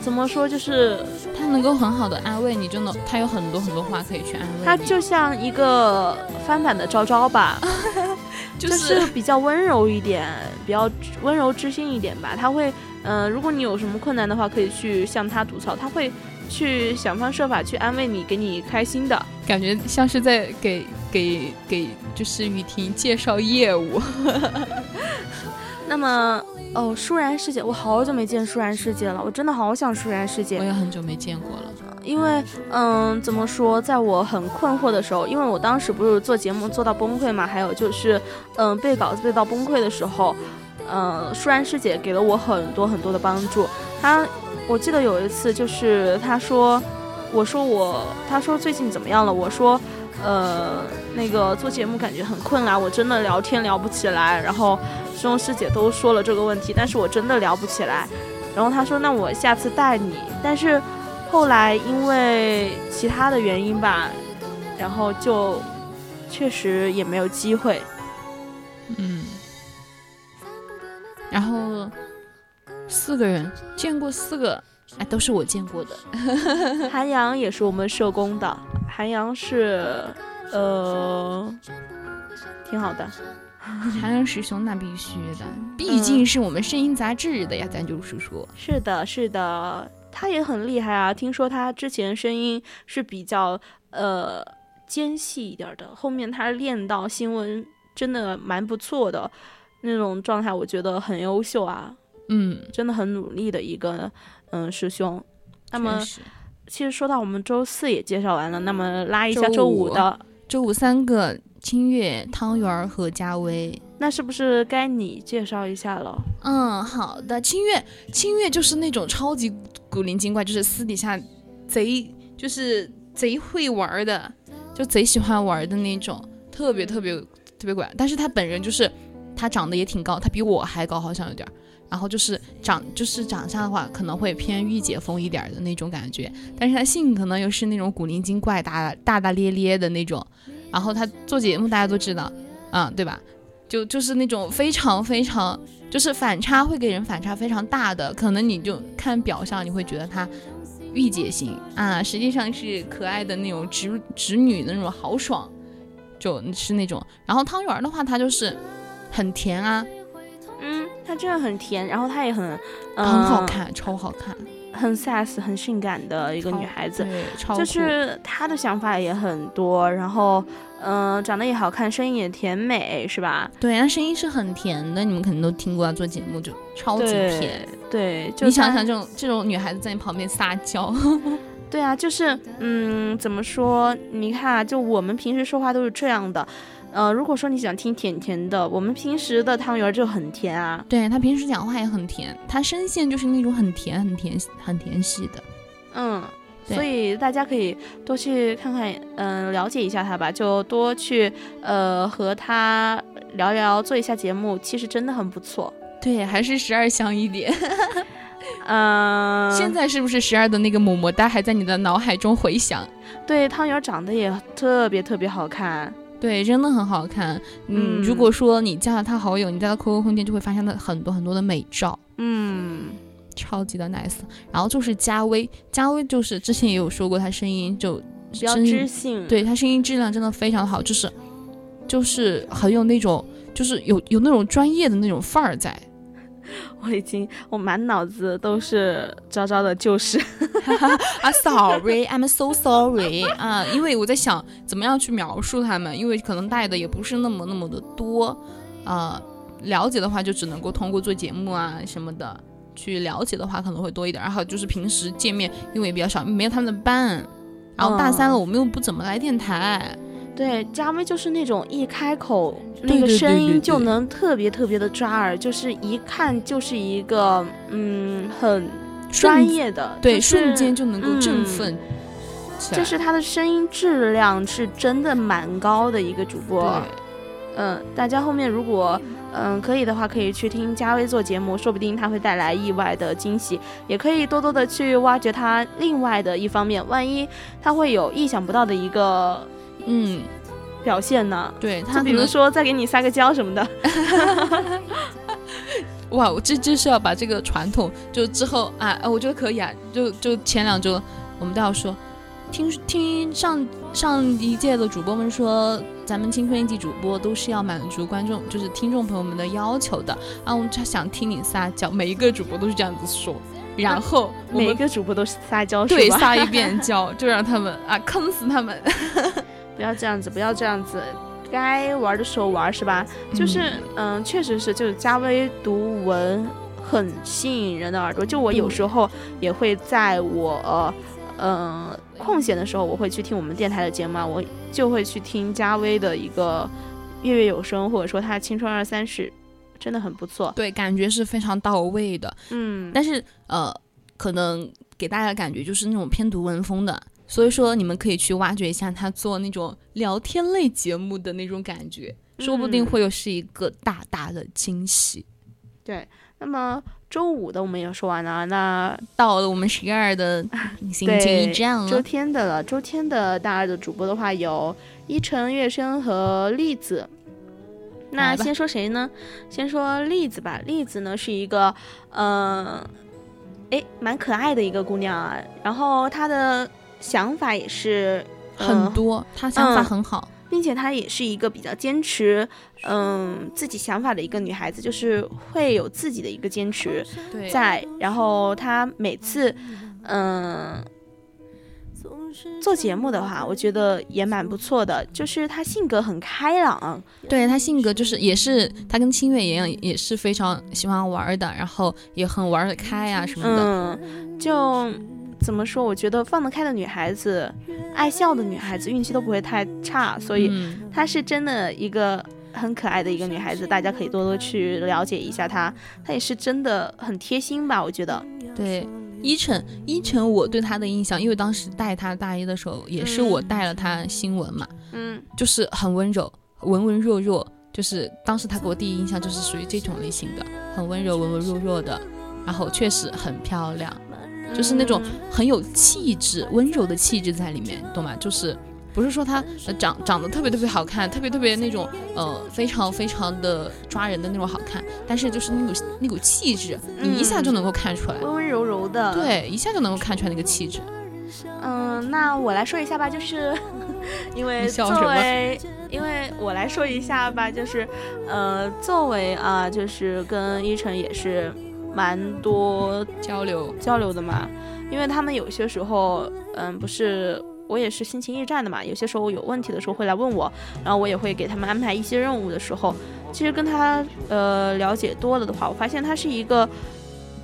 怎么说，就是他能够很好的安慰你，真的，他有很多很多话可以去安慰他就像一个翻版的昭昭吧，(laughs) 就是比较温柔一点，比较温柔知性一点吧。他会，嗯，如果你有什么困难的话，可以去向他吐槽，他会去想方设法去安慰你，给你开心的感觉，像是在给。给给就是雨婷介绍业务，那么哦，舒然师姐，我好久没见舒然师姐了，我真的好想舒然师姐。我也很久没见过了，因为嗯，怎么说，在我很困惑的时候，因为我当时不是做节目做到崩溃嘛，还有就是嗯背稿子背到崩溃的时候，嗯，舒然师姐给了我很多很多的帮助。她我记得有一次就是她说，我说我，她说最近怎么样了？我说。呃，那个做节目感觉很困难，我真的聊天聊不起来。然后师兄师姐都说了这个问题，但是我真的聊不起来。然后他说：“那我下次带你。”但是后来因为其他的原因吧，然后就确实也没有机会。嗯。然后四个人见过四个。哎，都是我见过的。(laughs) 韩阳也是我们社工的，韩阳是，呃，挺好的。(laughs) 韩阳师兄那必须的，毕竟是我们声音杂志的呀，咱就是说。是的，是的，他也很厉害啊。听说他之前声音是比较呃尖细一点的，后面他练到新闻真的蛮不错的那种状态，我觉得很优秀啊。嗯，真的很努力的一个。嗯，师兄，那么其实说到我们周四也介绍完了，那么拉一下周五的，周五三个清月、汤圆和佳薇，那是不是该你介绍一下了？嗯，好的，清月，清月就是那种超级古灵精怪，就是私底下贼，就是贼会玩的，就贼喜欢玩的那种，特别特别特别怪，但是他本人就是。他长得也挺高，他比我还高，好像有点儿。然后就是长就是长相的话，可能会偏御姐风一点的那种感觉，但是他性格呢又是那种古灵精怪、大大大咧咧的那种。然后他做节目，大家都知道，嗯，对吧？就就是那种非常非常，就是反差会给人反差非常大的。可能你就看表象，你会觉得他御姐型啊，实际上是可爱的那种直直女的那种豪爽，就是那种。然后汤圆的话，他就是很甜啊。她真的很甜，然后她也很很好看，超好看，很 sass，很性感的一个女孩子。就是她的想法也很多，然后嗯，长得也好看，声音也甜美，是吧？对，她声音是很甜的，你们肯定都听过她做节目就超级甜。对，就你想想这种这种女孩子在你旁边撒娇。(laughs) 对啊，就是嗯，怎么说？你看啊，就我们平时说话都是这样的。呃，如果说你想听甜甜的，我们平时的汤圆就很甜啊。对他平时讲话也很甜，他声线就是那种很甜、很甜、很甜系的。嗯，所以大家可以多去看看，嗯，了解一下他吧，就多去呃和他聊聊，做一下节目，其实真的很不错。对，还是十二香一点。(laughs) 嗯，现在是不是十二的那个么么哒还在你的脑海中回响？对，汤圆长得也特别特别好看。对，真的很好看。嗯，如果说你加了他好友，你在他 QQ 空间就会发现他很多很多的美照。嗯，超级的 nice。然后就是加微，加微就是之前也有说过，他声音就比较知性，对他声音质量真的非常好，就是就是很有那种，就是有有那种专业的那种范儿在。(laughs) 我已经，我满脑子都是昭昭的旧事。(laughs) 啊，sorry，I'm so sorry 啊，因为我在想怎么样去描述他们，因为可能带的也不是那么那么的多，啊，了解的话就只能够通过做节目啊什么的去了解的话可能会多一点，然后就是平时见面因为也比较少，没有他们的班，然后大三了我们又不怎么来电台。对，佳薇就是那种一开口那个声音就能特别特别的抓耳，就是一看就是一个嗯很专业的，对，瞬间就能够振奋。就是他的声音质量是真的蛮高的一个主播。嗯，大家后面如果嗯可以的话，可以去听佳薇做节目，说不定他会带来意外的惊喜。也可以多多的去挖掘他另外的一方面，万一他会有意想不到的一个。嗯，表现呢？对他，比如说再给你撒个娇什么的。(laughs) 哇，我这就是要把这个传统，就之后啊，我觉得可以啊。就就前两周我们都要说，听听上上一届的主播们说，咱们青春一季主播都是要满足观众，就是听众朋友们的要求的。啊，我们想听你撒娇，每一个主播都是这样子说。然后每一个主播都是撒娇，对，撒一遍娇，就让他们啊坑死他们。不要这样子，不要这样子，该玩的时候玩是吧？就是，嗯，确实是，就是加微读文很吸引人的耳朵。就我有时候也会在我，嗯，空闲的时候，我会去听我们电台的节目，我就会去听加微的一个月月有声，或者说他青春二三十，真的很不错。对，感觉是非常到位的。嗯，但是呃，可能给大家的感觉就是那种偏读文风的。所以说，你们可以去挖掘一下他做那种聊天类节目的那种感觉，说不定会有是一个大大的惊喜。对，那么周五的我们也说完了，那到了我们十二的 (laughs) 星期一站了。周天的了，周天的大二的主播的话有一晨、月升和栗子。那先说谁呢？先说栗子吧。栗子呢是一个，嗯，哎，蛮可爱的一个姑娘啊。然后她的。想法也是很多，她想法很好，并且她也是一个比较坚持，嗯，自己想法的一个女孩子，就是会有自己的一个坚持在。然后她每次，嗯，做节目的话，我觉得也蛮不错的，就是她性格很开朗。对她性格就是也是她跟清月一样，也是非常喜欢玩的，然后也很玩得开啊什么的，嗯就。怎么说？我觉得放得开的女孩子，爱笑的女孩子，运气都不会太差。所以她是真的一个很可爱的一个女孩子，大家可以多多去了解一下她。她也是真的很贴心吧？我觉得。对，依晨，依晨，我对她的印象，因为当时带她大一的时候，也是我带了她新闻嘛，嗯，就是很温柔，文文弱弱，就是当时她给我第一印象就是属于这种类型的，很温柔、文文弱弱的，然后确实很漂亮，就是那种很有气质、温柔的气质在里面，懂吗？就是。不是说她长长得特别特别好看，特别特别那种呃非常非常的抓人的那种好看，但是就是那股那股气质，你一下就能够看出来，温温柔柔的，对，一下就能够看出来那个气质。嗯，那我来说一下吧，就是 (laughs) 因为作为，因为我来说一下吧，就是呃，作为啊，就是跟依晨也是蛮多交流交流的嘛，因为他们有些时候嗯不是。我也是心情驿站的嘛，有些时候有问题的时候会来问我，然后我也会给他们安排一些任务的时候，其实跟他呃了解多了的话，我发现她是一个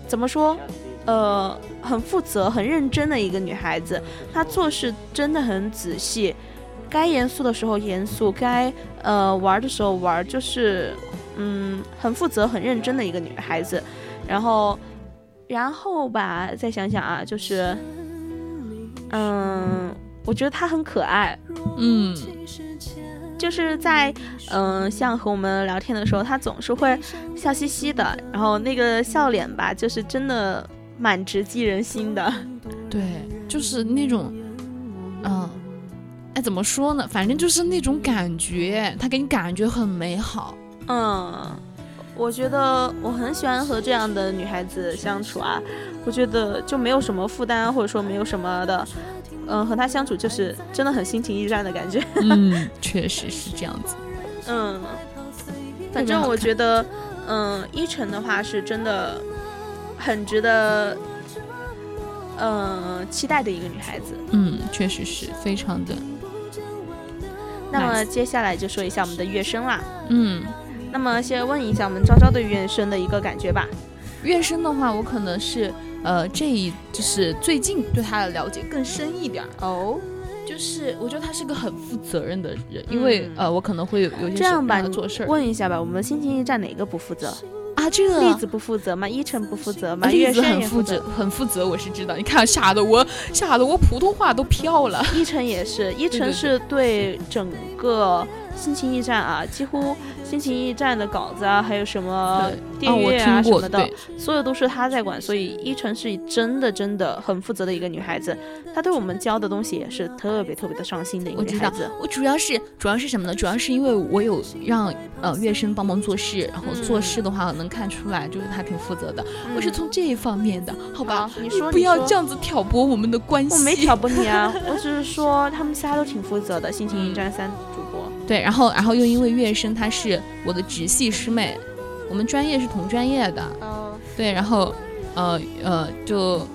怎么说，呃，很负责、很认真的一个女孩子。她做事真的很仔细，该严肃的时候严肃，该呃玩的时候玩，就是嗯很负责、很认真的一个女孩子。然后，然后吧，再想想啊，就是嗯。我觉得他很可爱，嗯，就是在嗯，像和我们聊天的时候，他总是会笑嘻嘻的，然后那个笑脸吧，就是真的蛮直击人心的。对，就是那种，嗯，哎，怎么说呢？反正就是那种感觉，他给你感觉很美好。嗯，我觉得我很喜欢和这样的女孩子相处啊，我觉得就没有什么负担，或者说没有什么的。嗯，和她相处就是真的很心情驿站的感觉。嗯，确实是这样子。(laughs) 嗯，反正我觉得，嗯，依晨的话是真的很值得，嗯，期待的一个女孩子。嗯，确实是非常的。那么接下来就说一下我们的乐声啦。嗯，那么先问一下我们昭昭对乐声的一个感觉吧。乐声的话，我可能是。呃，这一就是最近对他的了解更深一点哦，就是我觉得他是个很负责任的人，因为呃，我可能会有有些这样吧，做事问一下吧，我们心情驿站哪个不负责啊？这个栗子不负责吗？依晨不负责吗？栗子很负责，很负责，我是知道。你看，吓得我吓得我普通话都飘了。(laughs) 依晨也是，依晨是对整个心情驿站啊，几乎。心情驿站的稿子啊，还有什么订阅啊什么的，所有都是他在管。所以依晨是真的真的很负责的一个女孩子，她对我们教的东西也是特别特别的上心的一个女孩子。我主要是主要是什么呢？主要是因为我有让呃月生帮忙做事，然后做事的话能看出来就是他挺负责的。我是从这一方面的，好吧？你说不要这样子挑拨我们的关系。我没挑拨你啊，我只是说他们仨都挺负责的。心情驿站三。对，然后，然后又因为乐声她是我的直系师妹，我们专业是同专业的。哦。对，然后，呃呃，就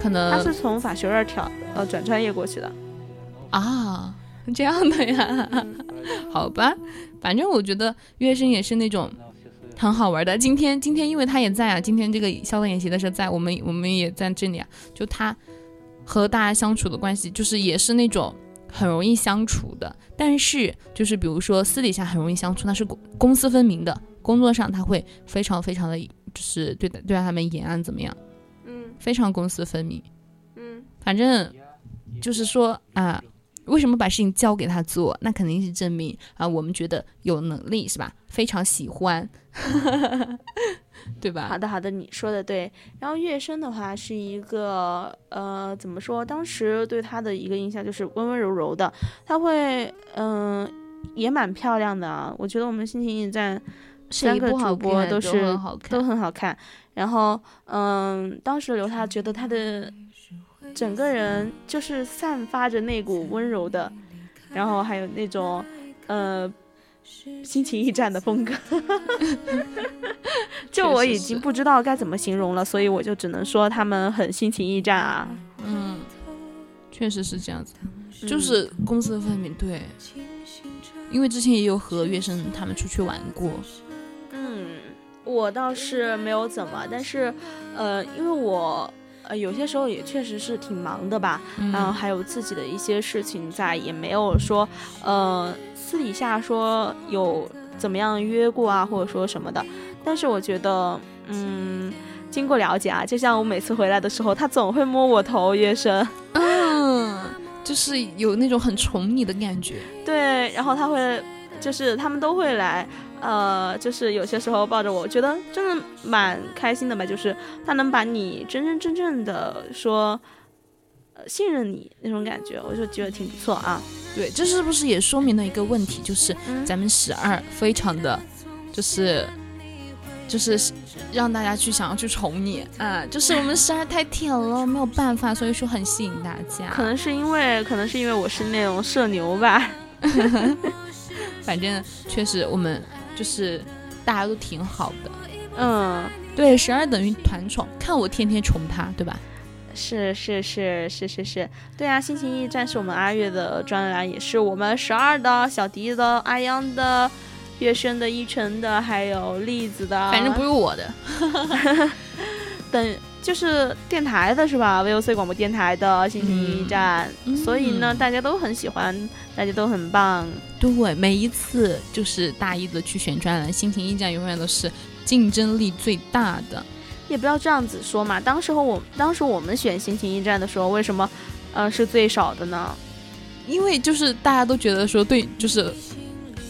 可能他是从法学院跳呃转专业过去的。啊，这样的呀？(laughs) 好吧，反正我觉得乐声也是那种很好玩的。今天今天因为他也在啊，今天这个校外演习的时候在，我们我们也在这里啊。就他和大家相处的关系，就是也是那种。很容易相处的，但是就是比如说私底下很容易相处，那是公公私分明的。工作上他会非常非常的，就是对待对待他们严啊，怎么样？嗯，非常公私分明。嗯，反正就是说啊，为什么把事情交给他做？那肯定是证明啊，我们觉得有能力是吧？非常喜欢。对吧？好的，好的，你说的对。然后月升的话是一个，呃，怎么说？当时对他的一个印象就是温温柔柔的，他会，嗯，也蛮漂亮的。我觉得我们心情驿站三个主播都是都很好看。然后，嗯，当时刘他觉得他的整个人就是散发着那股温柔的，然后还有那种，呃。心情驿站的风格，(laughs) 就我已经不知道该怎么形容了，所以我就只能说他们很心情驿站啊。嗯，确实是这样子，就是公私分明。对，因为之前也有和月生他们出去玩过。嗯，我倒是没有怎么，但是，呃，因为我呃有些时候也确实是挺忙的吧，然后还有自己的一些事情在，也没有说，呃。私底下说有怎么样约过啊，或者说什么的，但是我觉得，嗯，经过了解啊，就像我每次回来的时候，他总会摸我头，约生，嗯，就是有那种很宠你的感觉。对，然后他会，就是他们都会来，呃，就是有些时候抱着我，觉得真的蛮开心的吧。就是他能把你真真正正的说，呃，信任你那种感觉，我就觉得挺不错啊。对，这是不是也说明了一个问题？就是咱们十二非常的，就是就是让大家去想要去宠你啊。就是我们十二太甜了，没有办法，所以说很吸引大家。可能是因为，可能是因为我是那种社牛吧。(laughs) (laughs) 反正确实我们。就是大家都挺好的，嗯，对，十二等于团宠，看我天天宠他，对吧？是是是是是是，对啊，心情驿站是我们阿月的专栏，也是我们十二的小迪的、阿央的、月轩的、一晨的，还有栗子的，反正不是我的。(laughs) 等就是电台的是吧？VOC 广播电台的心情驿站，所以呢，大家都很喜欢，大家都很棒。对，每一次就是大一的去选专栏，心情驿站永远都是竞争力最大的。也不要这样子说嘛，当时候我当时我们选心情驿站的时候，为什么呃是最少的呢？因为就是大家都觉得说对，就是。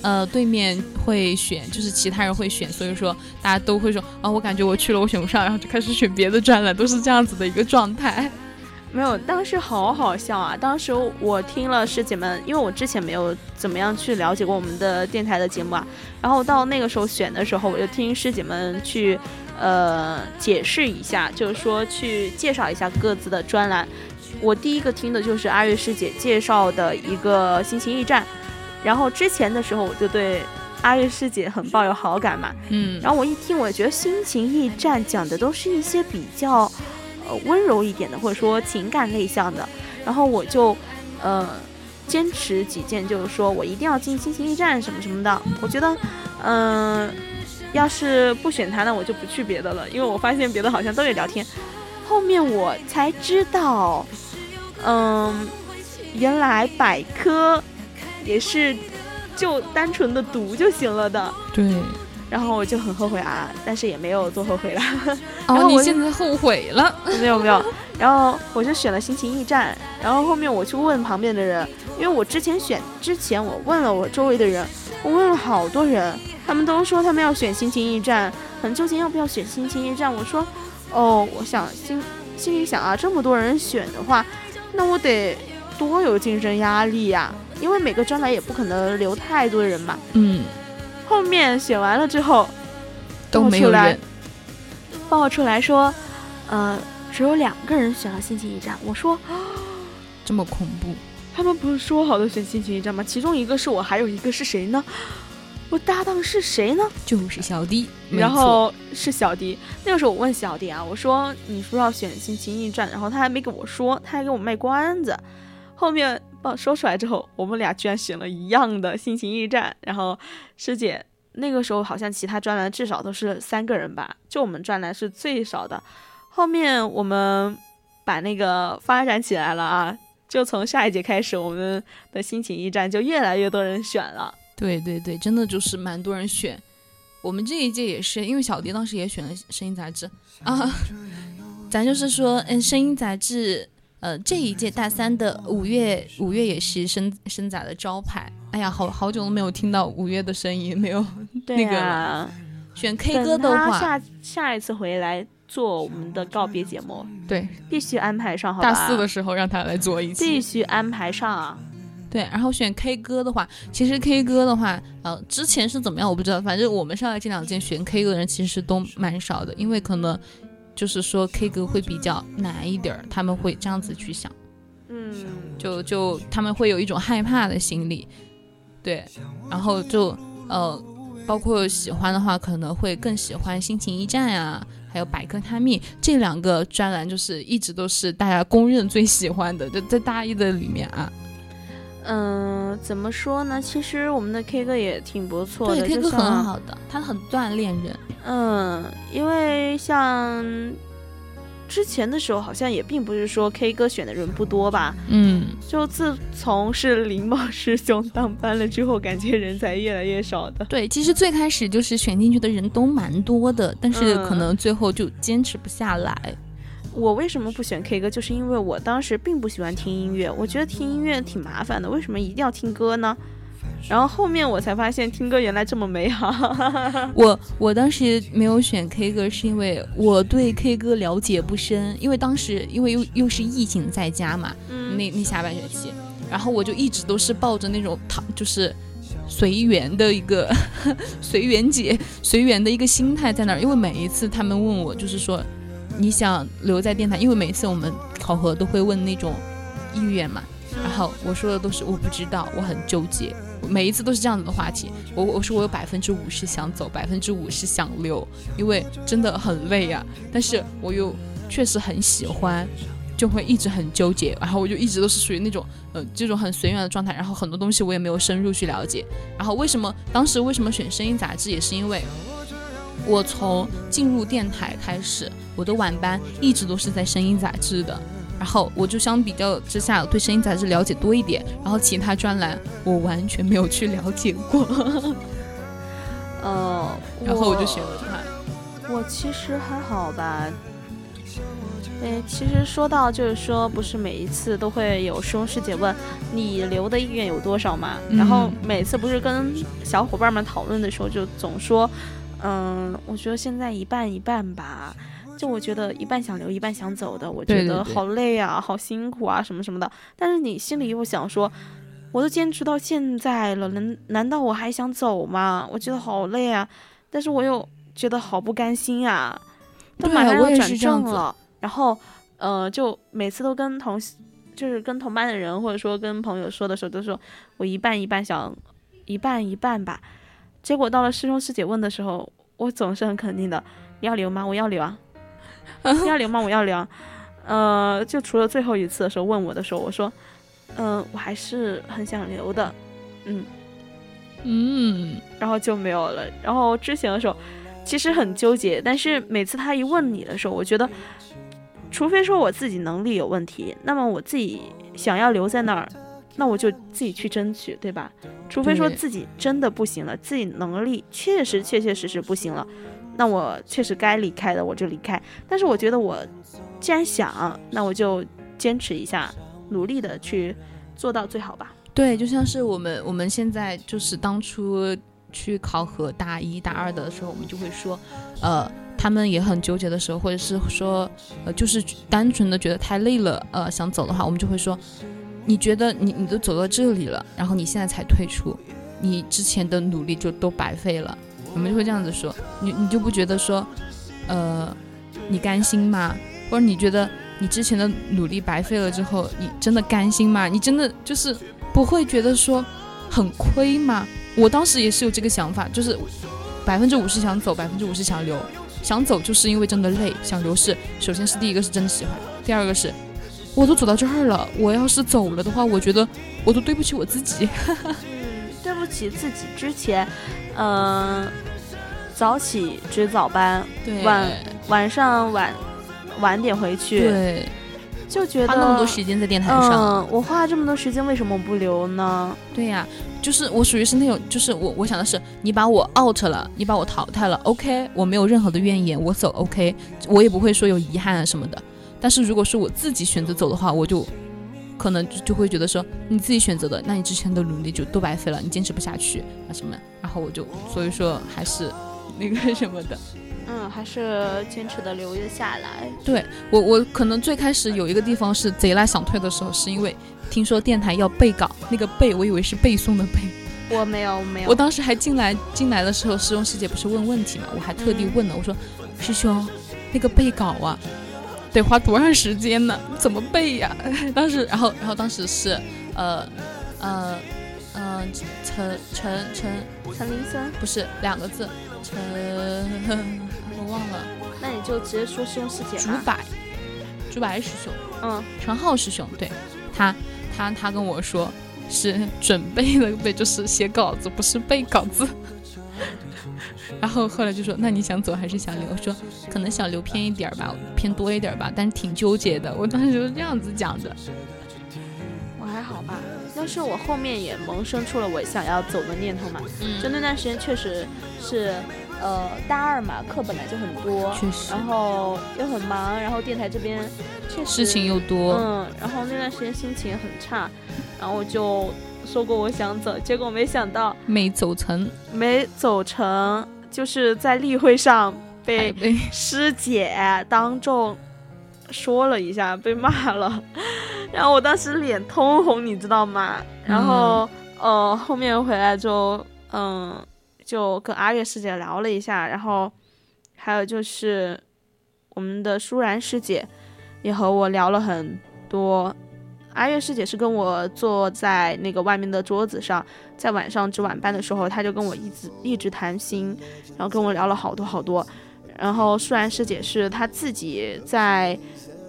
呃，对面会选，就是其他人会选，所以说大家都会说啊，我感觉我去了，我选不上，然后就开始选别的专栏，都是这样子的一个状态。没有，当时好好笑啊！当时我听了师姐们，因为我之前没有怎么样去了解过我们的电台的节目啊，然后到那个时候选的时候，我就听师姐们去呃解释一下，就是说去介绍一下各自的专栏。我第一个听的就是阿月师姐介绍的一个心情驿站。然后之前的时候，我就对阿月师姐很抱有好感嘛，嗯，然后我一听，我觉得心情驿站讲的都是一些比较，呃，温柔一点的，或者说情感类向的，然后我就，呃，坚持己见，就是说我一定要进心情驿站什么什么的。我觉得，嗯，要是不选他，那我就不去别的了，因为我发现别的好像都有聊天。后面我才知道，嗯，原来百科。也是，就单纯的读就行了的。对，然后我就很后悔啊，但是也没有做后悔了。哦，(laughs) 你现在后悔了？(laughs) 没有没有。然后我就选了心情驿站，然后后面我去问旁边的人，因为我之前选之前我问了我周围的人，我问了好多人，他们都说他们要选心情驿站，很纠结要不要选心情驿站。我说，哦，我想心心里想啊，这么多人选的话，那我得多有竞争压力呀。因为每个专栏也不可能留太多人嘛。嗯，后面选完了之后，都没有人爆出来说，呃，只有两个人选了心情驿站。我说，这么恐怖？他们不是说好的选心情驿站吗？其中一个是我，还有一个是谁呢？我搭档是谁呢？就是小迪。然后是小迪。那个时候我问小迪啊，我说你说要选心情驿站，然后他还没跟我说，他还给我卖关子。后面。说出来之后，我们俩居然选了一样的心情驿站。然后师姐那个时候好像其他专栏至少都是三个人吧，就我们专栏是最少的。后面我们把那个发展起来了啊，就从下一节开始，我们的心情驿站就越来越多人选了。对对对，真的就是蛮多人选。我们这一届也是，因为小迪当时也选了声音杂志啊。(laughs) 咱就是说，嗯，声音杂志。呃，这一届大三的五月，五月也是生生仔的招牌。哎呀，好好久都没有听到五月的声音，没有那个选 K 歌的话，下下一次回来做我们的告别节目，对，必须安排上，好吧？大四的时候让他来做一期，必须安排上啊。对，然后选 K 歌的话，其实 K 歌的话，呃，之前是怎么样我不知道，反正我们上来这两届选 K 歌的人其实都蛮少的，因为可能。就是说 K 歌会比较难一点儿，他们会这样子去想，嗯，就就他们会有一种害怕的心理，对，然后就呃，包括喜欢的话，可能会更喜欢心情驿站呀，还有百科探秘这两个专栏，就是一直都是大家公认最喜欢的，就在大一的里面啊。嗯，怎么说呢？其实我们的 K 歌也挺不错的，K 歌很好的，它很锻炼人。嗯，因为像之前的时候，好像也并不是说 K 歌选的人不多吧。嗯，就自从是林茂师兄当班了之后，感觉人才越来越少的。对，其实最开始就是选进去的人都蛮多的，但是可能最后就坚持不下来。我为什么不选 K 歌？就是因为我当时并不喜欢听音乐，我觉得听音乐挺麻烦的。为什么一定要听歌呢？然后后面我才发现听歌原来这么美好。(laughs) 我我当时没有选 K 歌，是因为我对 K 歌了解不深，因为当时因为又又是疫情在家嘛，那那下半学期，然后我就一直都是抱着那种躺就是随缘的一个 (laughs) 随缘姐随缘的一个心态在那儿，因为每一次他们问我就是说你想留在电台，因为每次我们考核都会问那种意愿嘛。然后我说的都是我不知道，我很纠结，每一次都是这样子的话题。我我说我有百分之五十想走，百分之五十想留，因为真的很累呀。但是我又确实很喜欢，就会一直很纠结。然后我就一直都是属于那种呃这种很随缘的状态。然后很多东西我也没有深入去了解。然后为什么当时为什么选声音杂志，也是因为我从进入电台开始，我的晚班一直都是在声音杂志的。然后我就相比较之下对声音杂志了解多一点，然后其他专栏我完全没有去了解过。(laughs) 呃，然后我就选了它。我其实还好吧。哎，其实说到就是说，不是每一次都会有师兄师姐问你留的意愿有多少嘛？然后每次不是跟小伙伴们讨论的时候，就总说，嗯，我觉得现在一半一半吧。就我觉得一半想留一半想走的，我觉得好累啊，好辛苦啊，什么什么的。但是你心里又想说，我都坚持到现在了，难难道我还想走吗？我觉得好累啊，但是我又觉得好不甘心啊。都马上要转正了，然后呃，就每次都跟同就是跟同班的人或者说跟朋友说的时候，都说我一半一半想一半一半吧。结果到了师兄师姐问的时候，我总是很肯定的，你要留吗？我要留啊。你 (laughs) 要留吗？我要留。啊呃，就除了最后一次的时候问我的时候，我说，嗯，我还是很想留的，嗯嗯，然后就没有了。然后之前的时候，其实很纠结，但是每次他一问你的时候，我觉得，除非说我自己能力有问题，那么我自己想要留在那儿，那我就自己去争取，对吧？除非说自己真的不行了，自己能力确实确确实实不行了。那我确实该离开的，我就离开。但是我觉得我既然想，那我就坚持一下，努力的去做到最好吧。对，就像是我们我们现在就是当初去考核大一大二的时候，我们就会说，呃，他们也很纠结的时候，或者是说，呃，就是单纯的觉得太累了，呃，想走的话，我们就会说，你觉得你你都走到这里了，然后你现在才退出，你之前的努力就都白费了。我们就会这样子说，你你就不觉得说，呃，你甘心吗？或者你觉得你之前的努力白费了之后，你真的甘心吗？你真的就是不会觉得说很亏吗？我当时也是有这个想法，就是百分之五十想走，百分之五十想留。想走就是因为真的累，想留是首先是第一个是真的喜欢，第二个是我都走到这儿了，我要是走了的话，我觉得我都对不起我自己。(laughs) 对不起自己之前，嗯，早起值早班，晚晚上晚晚点回去，对，就觉得花那么多时间在电台上，嗯，我花了这么多时间，为什么不留呢？对呀，就是我属于是那种，就是我我想的是，你把我 out 了，你把我淘汰了，OK，我没有任何的怨言，我走 OK，我也不会说有遗憾啊什么的。但是如果是我自己选择走的话，我就。可能就就会觉得说你自己选择的，那你之前的努力就都白费了，你坚持不下去啊什么？然后我就所以说还是那个什么的，嗯，还是坚持的留了下来。对我我可能最开始有一个地方是贼拉想退的时候，是因为听说电台要背稿，那个背我以为是背诵的背，我没有没有，我当时还进来进来的时候，师兄师姐不是问问题嘛，我还特地问了，我说师兄那个背稿啊。得花多长时间呢？怎么背呀？(laughs) 当时，然后，然后当时是，呃，呃，嗯，陈陈陈陈林森，不是两个字，陈，(laughs) 我忘了。那你就直接说师兄师姐朱柏，朱柏师兄，嗯，陈浩师兄，对他，他他跟我说是准备了背，就是写稿子，不是背稿子。然后后来就说，那你想走还是想留？我说可能想留偏一点吧，偏多一点吧，但是挺纠结的。我当时就是这样子讲的。我还好吧，但是我后面也萌生出了我想要走的念头嘛。嗯。就那段时间确实是，呃，大二嘛，课本来就很多，确实。然后又很忙，然后电台这边确实事情又多。嗯。然后那段时间心情很差，然后就说过我想走，结果没想到没走成，没走成，就是在例会上被 (laughs) 师姐当众说了一下，被骂了，(laughs) 然后我当时脸通红，你知道吗？然后呃后面回来之后，嗯，就跟阿月师姐聊了一下，然后还有就是我们的舒然师姐也和我聊了很多。阿月师姐是跟我坐在那个外面的桌子上，在晚上值晚班的时候，她就跟我一直一直谈心，然后跟我聊了好多好多。然后舒然师姐是她自己在，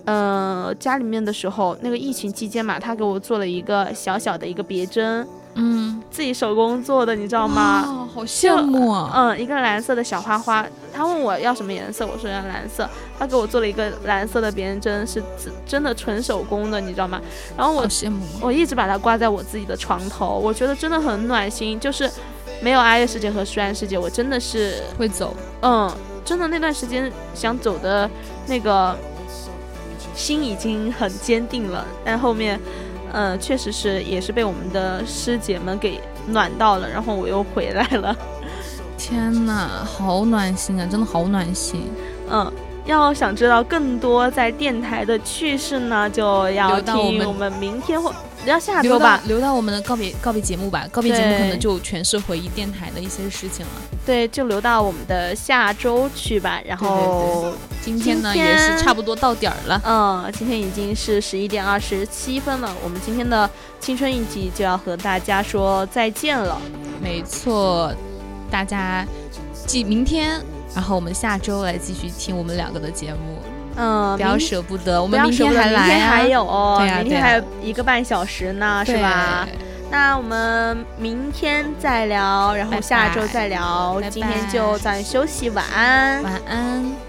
呃家里面的时候，那个疫情期间嘛，他给我做了一个小小的一个别针。嗯，自己手工做的，你知道吗？哦，好羡慕啊！嗯，一个蓝色的小花花。他问我要什么颜色，我说要蓝色。他给我做了一个蓝色的别针，是真的纯手工的，你知道吗？然后我羡慕，我一直把它挂在我自己的床头，我觉得真的很暖心。就是没有阿月师姐和舒安师姐，我真的是会走。嗯，真的那段时间想走的那个心已经很坚定了，但后面。嗯，确实是，也是被我们的师姐们给暖到了，然后我又回来了。(laughs) 天哪，好暖心啊，真的好暖心。嗯，要想知道更多在电台的趣事呢，就要听我们明天或。要下周吧，留到我们的告别告别节目吧。告别节目可能就全是回忆电台的一些事情了。对，就留到我们的下周去吧。然后今天呢也是差不多到点儿了。嗯，今天已经是十一点二十七分了。我们今天的青春印记就要和大家说再见了。没错，大家记明天，然后我们下周来继续听我们两个的节目。嗯，不要舍不得，我们明天还来呀，还有，对呀，明天还有一个半小时呢，是吧？那我们明天再聊，然后下周再聊，今天就早点休息，晚安，晚安。